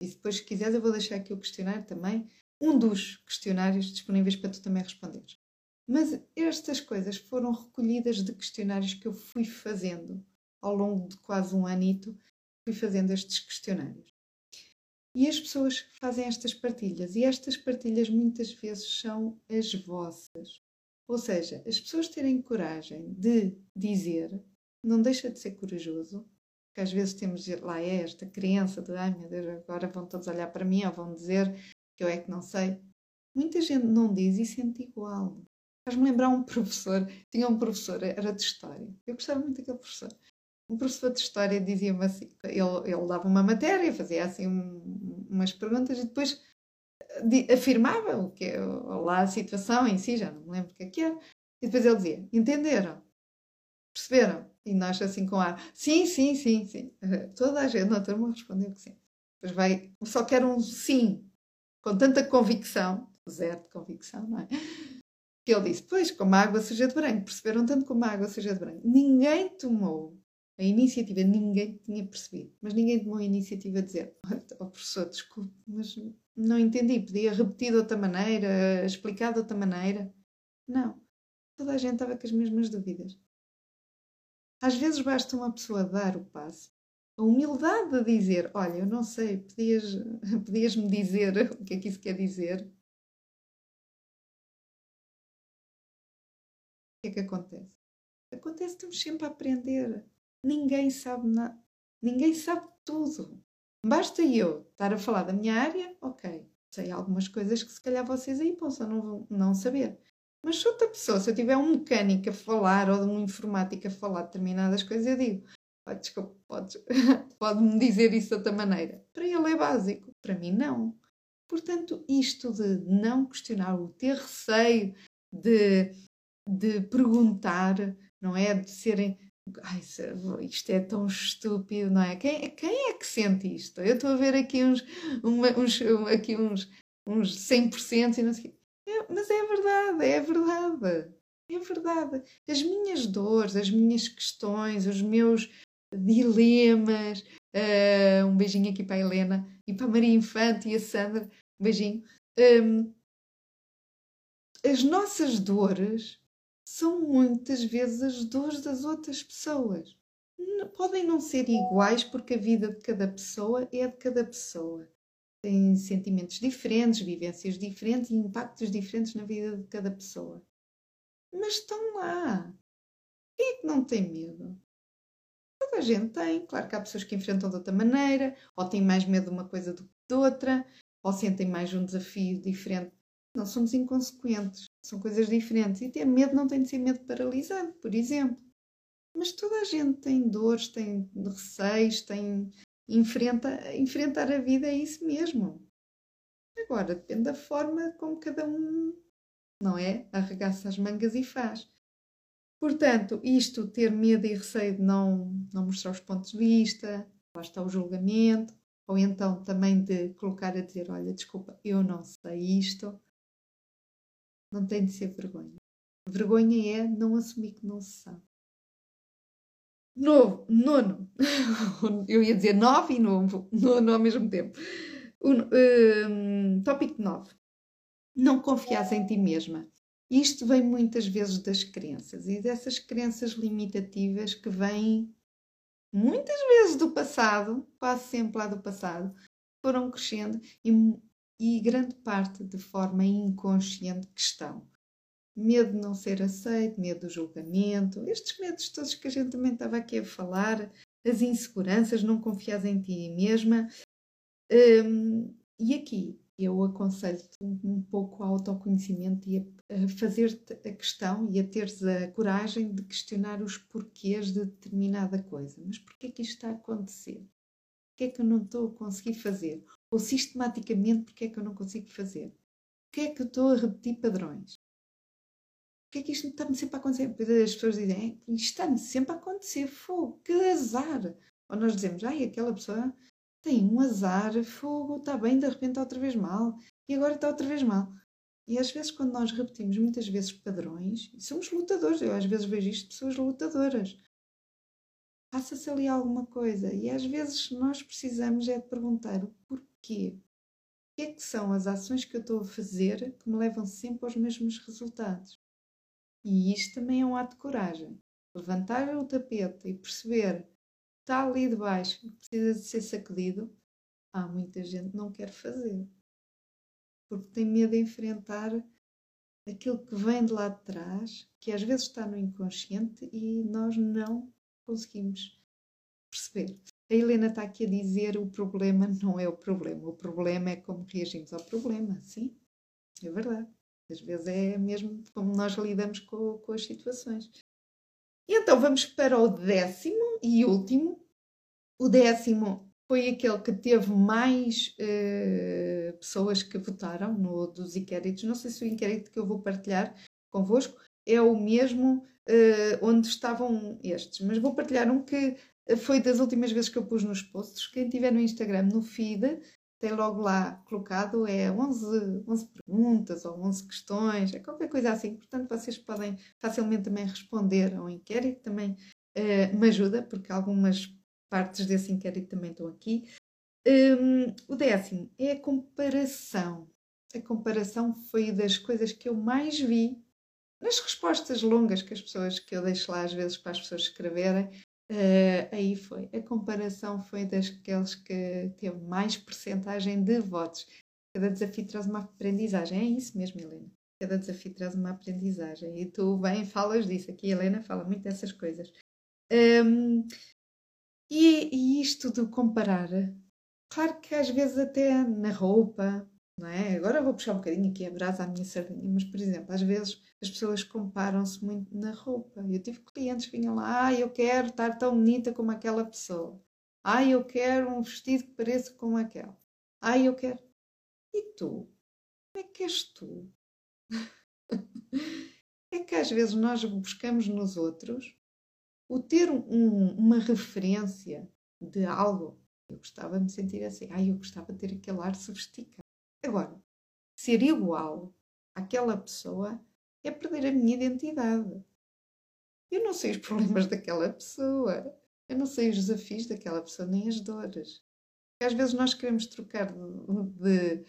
E depois, se quiseres, eu vou deixar aqui o questionário também, um dos questionários disponíveis para tu também responderes. Mas estas coisas foram recolhidas de questionários que eu fui fazendo ao longo de quase um anito, fui fazendo estes questionários. E as pessoas fazem estas partilhas, e estas partilhas muitas vezes são as vossas. Ou seja, as pessoas terem coragem de dizer, não deixa de ser corajoso, porque às vezes temos lá é esta crença de ai meu Deus, agora vão todos olhar para mim ou vão dizer que eu é que não sei. Muita gente não diz e sente igual. Faz-me lembrar um professor, tinha um professor, era de História. Eu gostava muito daquele professor. Um professor de História dizia-me assim, ele, ele dava uma matéria, fazia assim um, umas perguntas e depois eh, afirmava o que é, lá a situação em si, já não me lembro o que é que era. E depois ele dizia, entenderam? Perceberam? E nós assim com ar, sim, sim, sim, sim. Toda a gente na turma respondeu que sim. Depois vai, só quer um sim, com tanta convicção, zero de convicção, não é? que ele disse: Pois, como a água suja de branco, perceberam tanto como a água suja de branco. Ninguém tomou a iniciativa, ninguém tinha percebido, mas ninguém tomou a iniciativa de dizer: oh, professor, desculpe, mas não entendi, podia repetir de outra maneira, explicar de outra maneira. Não. Toda a gente estava com as mesmas dúvidas. Às vezes basta uma pessoa dar o passo, a humildade de dizer: Olha, eu não sei, podias-me podias dizer o que é que isso quer dizer? que é que acontece? Acontece que estamos sempre a aprender. Ninguém sabe nada. Ninguém sabe tudo. Basta eu estar a falar da minha área, ok. Sei algumas coisas que se calhar vocês aí possam não, não saber. Mas se outra pessoa, se eu tiver um mecânico a falar ou um informático a falar determinadas coisas, eu digo, oh, desculpa, pode-me dizer isso de outra maneira. Para ele é básico, para mim não. Portanto, isto de não questionar, o ter receio de de perguntar, não é? De serem, Ai, isto é tão estúpido, não é? Quem, quem é que sente isto? Eu estou a ver aqui uns, uma, uns, aqui uns, uns 100% e não sei é, Mas é verdade, é verdade. É verdade. As minhas dores, as minhas questões, os meus dilemas. Uh, um beijinho aqui para a Helena e para a Maria Infante e a Sandra. Um beijinho. Um, as nossas dores são muitas vezes as dores das outras pessoas. Podem não ser iguais porque a vida de cada pessoa é de cada pessoa. Tem sentimentos diferentes, vivências diferentes e impactos diferentes na vida de cada pessoa. Mas estão lá. Quem é que não tem medo? Toda a gente tem. Claro que há pessoas que enfrentam de outra maneira, ou têm mais medo de uma coisa do que de outra, ou sentem mais um desafio diferente não somos inconsequentes, são coisas diferentes. E ter medo não tem de ser medo paralisante, por exemplo. Mas toda a gente tem dores, tem receios, tem. Enfrenta, enfrentar a vida é isso mesmo. Agora, depende da forma como cada um, não é? Arregaça as mangas e faz. Portanto, isto, ter medo e receio de não, não mostrar os pontos de vista, lá está o julgamento, ou então também de colocar a dizer: Olha, desculpa, eu não sei isto, não tem de ser vergonha. Vergonha é não assumir que não se sabe. Novo, nono. Eu ia dizer nove e novo, nono ao mesmo tempo. Um, tópico 9. Não confias em ti mesma. Isto vem muitas vezes das crenças e dessas crenças limitativas que vêm muitas vezes do passado, quase sempre lá do passado, foram crescendo e e grande parte de forma inconsciente que estão. Medo de não ser aceito, medo do julgamento, estes medos todos que a gente também estava aqui a falar, as inseguranças, não confias em ti mesma. Um, e aqui eu aconselho-te um pouco ao autoconhecimento e a, a fazer-te a questão e a teres a coragem de questionar os porquês de determinada coisa. Mas porquê que isto está a acontecer? Porquê é que eu não estou a conseguir fazer? Ou sistematicamente, porque é que eu não consigo fazer? Porque é que eu estou a repetir padrões? Porque é que isto está-me sempre a acontecer? As pessoas dizem, isto está-me sempre a acontecer, fogo, que azar. Ou nós dizemos, ai, aquela pessoa tem um azar, fogo, está bem, de repente está outra vez mal, e agora está outra vez mal. E às vezes, quando nós repetimos muitas vezes padrões, somos lutadores, eu às vezes vejo isto de pessoas lutadoras. Passa-se ali alguma coisa, e às vezes nós precisamos é de perguntar o porquê quê? O que é que são as ações que eu estou a fazer que me levam sempre aos mesmos resultados? E isto também é um ato de coragem. Levantar o tapete e perceber que está ali debaixo e precisa de ser sacudido, há muita gente que não quer fazer. Porque tem medo de enfrentar aquilo que vem de lá de trás, que às vezes está no inconsciente e nós não conseguimos perceber. A Helena está aqui a dizer o problema não é o problema, o problema é como reagimos ao problema. Sim, é verdade. Às vezes é mesmo como nós lidamos com, com as situações. E então vamos para o décimo e último. O décimo foi aquele que teve mais uh, pessoas que votaram no dos inquéritos. Não sei se o inquérito que eu vou partilhar convosco é o mesmo uh, onde estavam estes, mas vou partilhar um que foi das últimas vezes que eu pus nos posts. Quem tiver no Instagram, no feed, tem logo lá colocado é 11, 11 perguntas ou 11 questões, é qualquer coisa assim. Portanto, vocês podem facilmente também responder ao inquérito. Também uh, me ajuda, porque algumas partes desse inquérito também estão aqui. Um, o décimo é a comparação. A comparação foi das coisas que eu mais vi nas respostas longas que as pessoas que eu deixo lá às vezes para as pessoas escreverem Uh, aí foi. A comparação foi daqueles que teve mais percentagem de votos. Cada desafio traz uma aprendizagem. É isso mesmo, Helena. Cada desafio traz uma aprendizagem. E tu bem falas disso. Aqui a Helena fala muito dessas coisas. Um, e, e isto de comparar, claro que às vezes até na roupa, não é? Agora vou puxar um bocadinho aqui a brasa à minha sardinha, mas por exemplo, às vezes as pessoas comparam-se muito na roupa. Eu tive clientes que vinham lá, ah, eu quero estar tão bonita como aquela pessoa. Ah, eu quero um vestido que pareça como aquele. Ah, eu quero. E tu? Como é que és tu? é que às vezes nós buscamos nos outros o ter um, uma referência de algo, eu gostava de me sentir assim, ai, eu gostava de ter aquele ar sofisticado. Agora, ser igual àquela pessoa é perder a minha identidade. Eu não sei os problemas daquela pessoa, eu não sei os desafios daquela pessoa, nem as dores. Porque às vezes nós queremos trocar de,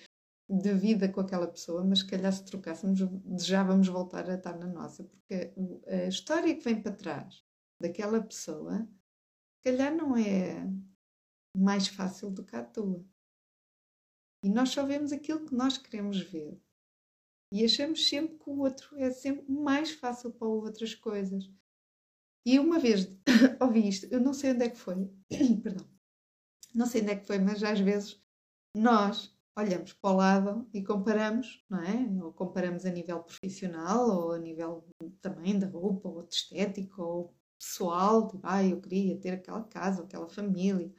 de, vida com aquela pessoa, mas se calhar se trocássemos, já vamos voltar a estar na nossa, porque a história que vem para trás daquela pessoa, se calhar não é mais fácil do que a tua. E nós só vemos aquilo que nós queremos ver. E achamos sempre que o outro é sempre mais fácil para o outro as coisas. E uma vez ouvi isto, eu não sei onde é que foi, perdão, não sei onde é que foi, mas às vezes nós olhamos para o lado e comparamos, não é? Ou comparamos a nível profissional, ou a nível também da roupa, ou de estética, ou pessoal, tipo, ah, eu queria ter aquela casa, aquela família,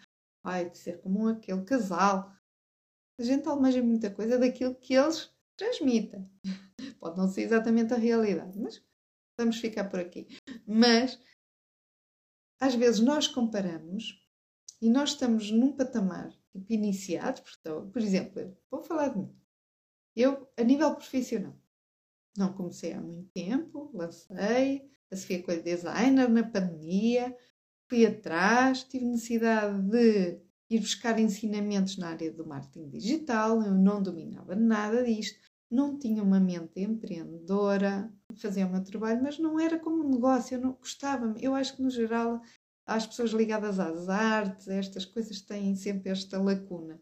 ai, de ser como aquele casal. A gente almeja muita coisa daquilo que eles transmitem. Pode não ser exatamente a realidade, mas vamos ficar por aqui. Mas às vezes nós comparamos e nós estamos num patamar tipo, iniciado, portanto, por exemplo, vou falar de mim. Eu, a nível profissional, não comecei há muito tempo, lancei, a Sofia Coelho Designer na pandemia, fui atrás, tive necessidade de ir buscar ensinamentos na área do marketing digital, eu não dominava nada disto, não tinha uma mente empreendedora, fazia o meu trabalho, mas não era como um negócio, eu não gostava. Eu acho que, no geral, as pessoas ligadas às artes, estas coisas, têm sempre esta lacuna.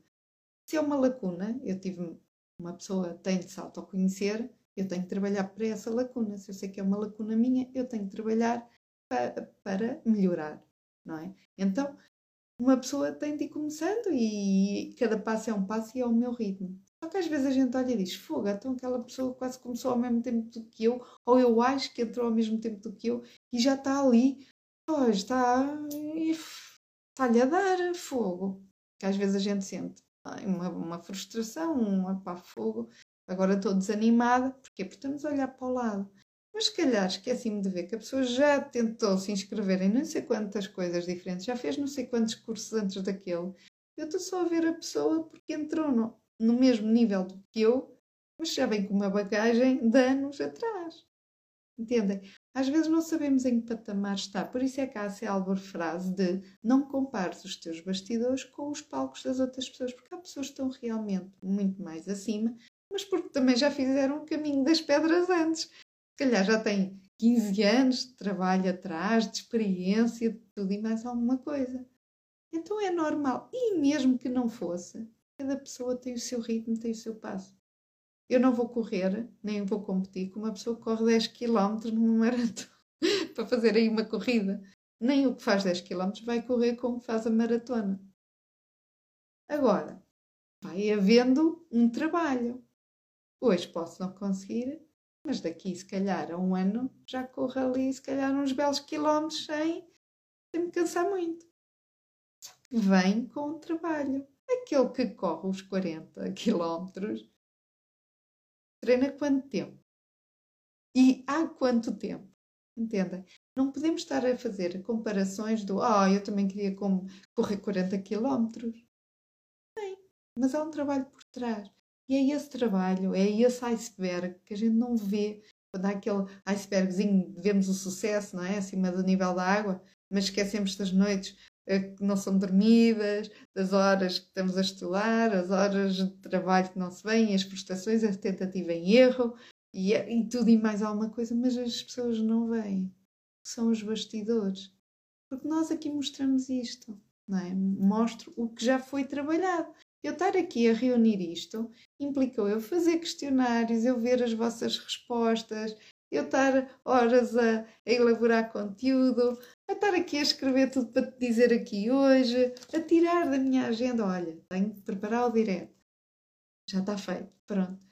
Se é uma lacuna, eu tive uma pessoa tem de se autoconhecer, eu tenho que trabalhar para essa lacuna. Se eu sei que é uma lacuna minha, eu tenho que trabalhar para, para melhorar, não é? Então, uma pessoa tem de ir começando e cada passo é um passo e é o meu ritmo. Só que às vezes a gente olha e diz: Fogo, então aquela pessoa quase começou ao mesmo tempo do que eu, ou eu acho que entrou ao mesmo tempo do que eu e já está ali, pois está. está-lhe a dar fogo. Que às vezes a gente sente uma, uma frustração, um apá fogo. Agora estou desanimada, porquê? Porque estamos a olhar para o lado. Mas se calhar esqueci-me de ver que a pessoa já tentou se inscrever em não sei quantas coisas diferentes, já fez não sei quantos cursos antes daquele. Eu estou só a ver a pessoa porque entrou no, no mesmo nível do que eu, mas já vem com uma bagagem de anos atrás. Entendem? Às vezes não sabemos em que patamar está, por isso é que há a célebre frase de não compares os teus bastidores com os palcos das outras pessoas, porque há pessoas que estão realmente muito mais acima, mas porque também já fizeram o caminho das pedras antes. Se calhar já têm 15 anos de trabalho atrás, de experiência, de tudo e mais alguma coisa. Então é normal. E mesmo que não fosse, Cada pessoa tem o seu ritmo, tem o seu passo. Eu não vou correr, nem vou competir com uma pessoa que corre 10 km numa maratona para fazer aí uma corrida. Nem o que faz 10 km vai correr como faz a maratona. Agora, vai havendo um trabalho. Hoje posso não conseguir, mas daqui, se calhar, a um ano, já corro ali, se calhar, uns belos quilómetros sem, sem me cansar muito. Vem com o trabalho. Aquele que corre os 40 quilómetros treina quanto tempo? E há quanto tempo? Entendem? Não podemos estar a fazer comparações do ah, oh, eu também queria correr 40 quilómetros. Bem, mas há um trabalho por trás. E é esse trabalho, é esse iceberg que a gente não vê. Quando há aquele icebergzinho, vemos o sucesso, não é? Acima do nível da água, mas esquecemos das noites que não são dormidas, das horas que estamos a estudar, as horas de trabalho que não se vêm, as frustrações, a tentativa em erro e, e tudo e mais alguma coisa, mas as pessoas não veem. São os bastidores. Porque nós aqui mostramos isto, não é? Mostro o que já foi trabalhado. Eu estar aqui a reunir isto implicou eu fazer questionários, eu ver as vossas respostas, eu estar horas a, a, elaborar conteúdo, a estar aqui a escrever tudo para te dizer aqui hoje, a tirar da minha agenda, olha, tenho que preparar o direto. Já está feito, pronto.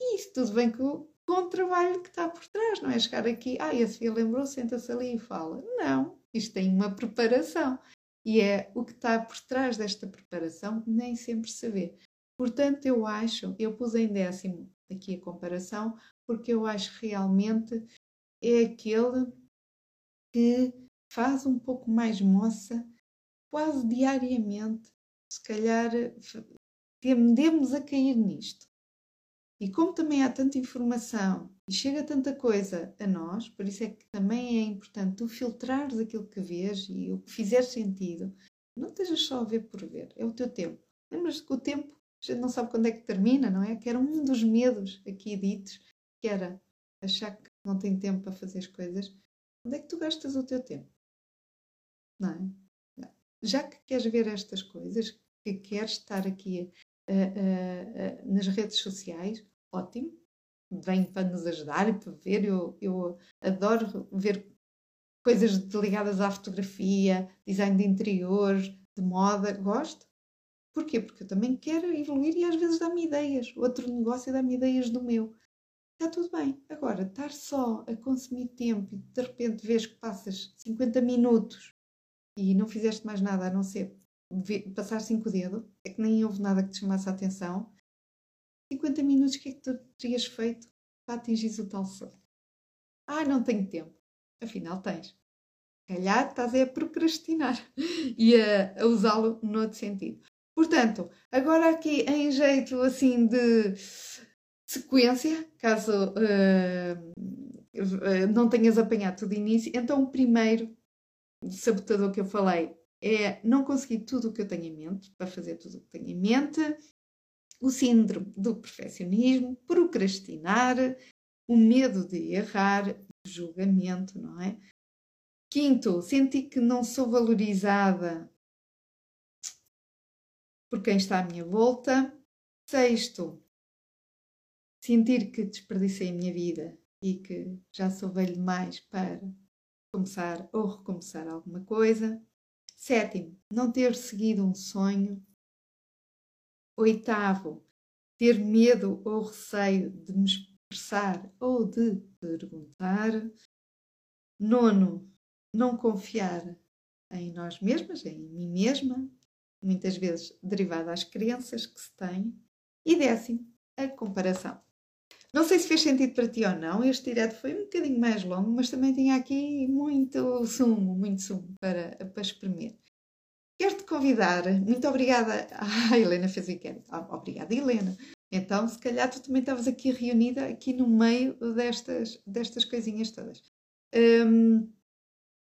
E isso tudo vem com, com o trabalho que está por trás, não é chegar aqui, ah, a Sofia lembrou, senta-se ali e fala. Não, isto tem uma preparação. E é o que está por trás desta preparação que nem sempre se vê. Portanto, eu acho, eu pus em décimo aqui a comparação, porque eu acho realmente é aquele que faz um pouco mais moça, quase diariamente. Se calhar tendemos a cair nisto. E como também há tanta informação e chega tanta coisa a nós, por isso é que também é importante tu filtrares aquilo que vês e o que fizer sentido. Não estejas só a ver por ver, é o teu tempo. Lembras que o tempo, a gente não sabe quando é que termina, não é? Que era um dos medos aqui ditos, que era achar que não tem tempo para fazer as coisas. Onde é que tu gastas o teu tempo? Não é? Já que queres ver estas coisas, que queres estar aqui uh, uh, uh, nas redes sociais, ótimo, vem para nos ajudar e para ver. Eu, eu adoro ver coisas ligadas à fotografia, design de interiores, de moda, gosto. Porquê? Porque eu também quero evoluir e às vezes dá-me ideias. Outro negócio dá-me ideias do meu. Está tudo bem. Agora, estar só a consumir tempo e de repente vês que passas 50 minutos e não fizeste mais nada a não ser passar cinco dedos, é que nem houve nada que te chamasse a atenção. 50 minutos, o que é que tu terias feito para atingir o tal sonho? Ah, não tenho tempo. Afinal, tens. Calhar estás a procrastinar e a, a usá-lo noutro sentido. Portanto, agora aqui em jeito assim de sequência, caso uh, não tenhas apanhado tudo de início, então o primeiro sabotador que eu falei é não conseguir tudo o que eu tenho em mente, para fazer tudo o que tenho em mente, o síndrome do perfeccionismo, procrastinar, o medo de errar, julgamento, não é? Quinto, sentir que não sou valorizada por quem está à minha volta. Sexto, sentir que desperdicei a minha vida e que já sou velho demais para começar ou recomeçar alguma coisa. Sétimo, não ter seguido um sonho. Oitavo, ter medo ou receio de me expressar ou de perguntar. Nono, não confiar em nós mesmas, em mim mesma, muitas vezes derivada às crenças que se tem. E décimo, a comparação. Não sei se fez sentido para ti ou não, este direto foi um bocadinho mais longo, mas também tinha aqui muito sumo, muito sumo para, para espremer. Quero-te convidar, muito obrigada. Ah, a Helena fez o inquérito. Ah, obrigada, Helena. Então, se calhar tu também estavas aqui reunida, aqui no meio destas, destas coisinhas todas. Hum,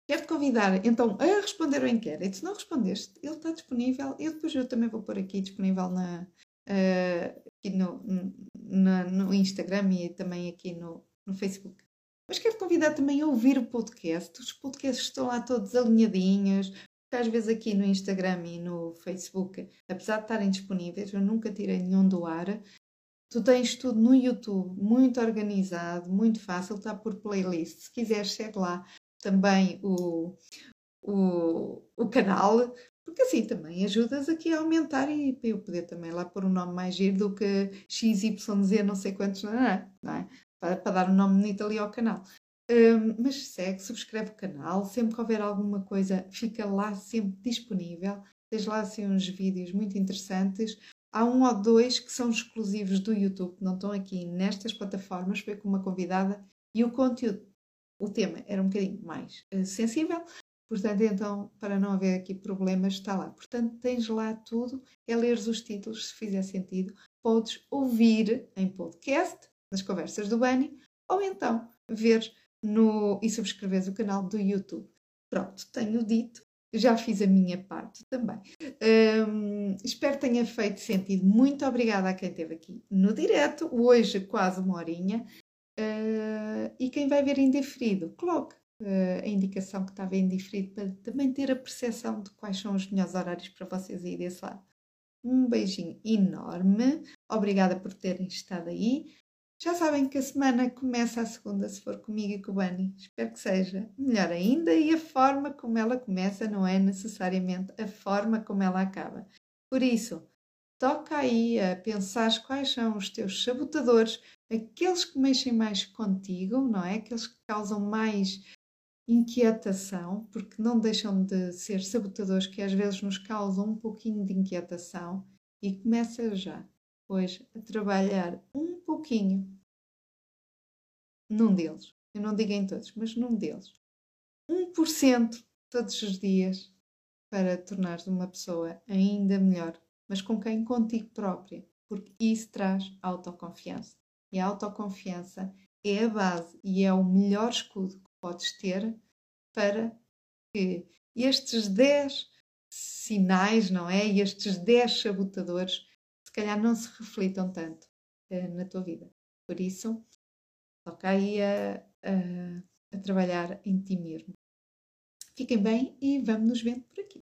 Quero-te convidar, então, a responder ao inquérito. Se não respondeste, ele está disponível. Eu depois eu também vou pôr aqui disponível na, uh, aqui no, na, no Instagram e também aqui no, no Facebook. Mas quero convidar também a ouvir o podcast. Os podcasts estão lá todos alinhadinhos. Porque às vezes aqui no Instagram e no Facebook, apesar de estarem disponíveis, eu nunca tirei nenhum do ar. Tu tens tudo no YouTube, muito organizado, muito fácil, está por playlist. Se quiseres, segue lá também o, o, o canal, porque assim também ajudas aqui a aumentar e para eu poder também lá pôr um nome mais giro do que XYZ, não sei quantos, não é? Não é? Para, para, dar um nome bonito ali ao canal. Um, mas segue, subscreve o canal, sempre que houver alguma coisa, fica lá sempre disponível. Tens lá assim uns vídeos muito interessantes. Há um ou dois que são exclusivos do YouTube, não estão aqui nestas plataformas. Foi com uma convidada e o conteúdo, o tema era um bocadinho mais uh, sensível, Portanto, então, para não haver aqui problemas, está lá. Portanto, tens lá tudo, é ler os títulos, se fizer sentido. Podes ouvir em podcast, nas conversas do Bani, ou então ver no, e subscreveres o canal do YouTube. Pronto, tenho dito, já fiz a minha parte também. Um, espero que tenha feito sentido. Muito obrigada a quem esteve aqui no direto, hoje quase uma horinha. Uh, e quem vai ver indiferido, coloque uh, a indicação que estava indiferido para também ter a percepção de quais são os melhores horários para vocês aí desse lado. Um beijinho enorme, obrigada por terem estado aí. Já sabem que a semana começa a segunda, se for comigo e com o Bani. Espero que seja melhor ainda e a forma como ela começa não é necessariamente a forma como ela acaba. Por isso, toca aí a pensar quais são os teus sabotadores, aqueles que mexem mais contigo, não é? Aqueles que causam mais inquietação, porque não deixam de ser sabotadores que às vezes nos causam um pouquinho de inquietação e começa já, pois, a trabalhar um pouquinho num deles. Eu não digo em todos, mas num deles. 1% todos os dias para tornares uma pessoa ainda melhor, mas com quem? Contigo própria, porque isso traz autoconfiança. E a autoconfiança é a base e é o melhor escudo que podes ter para que estes 10 sinais, não é? E estes 10 sabotadores, se calhar não se reflitam tanto uh, na tua vida. Por isso, toca aí a, a, a trabalhar em ti mesmo. Fiquem bem e vamos nos vendo por aqui.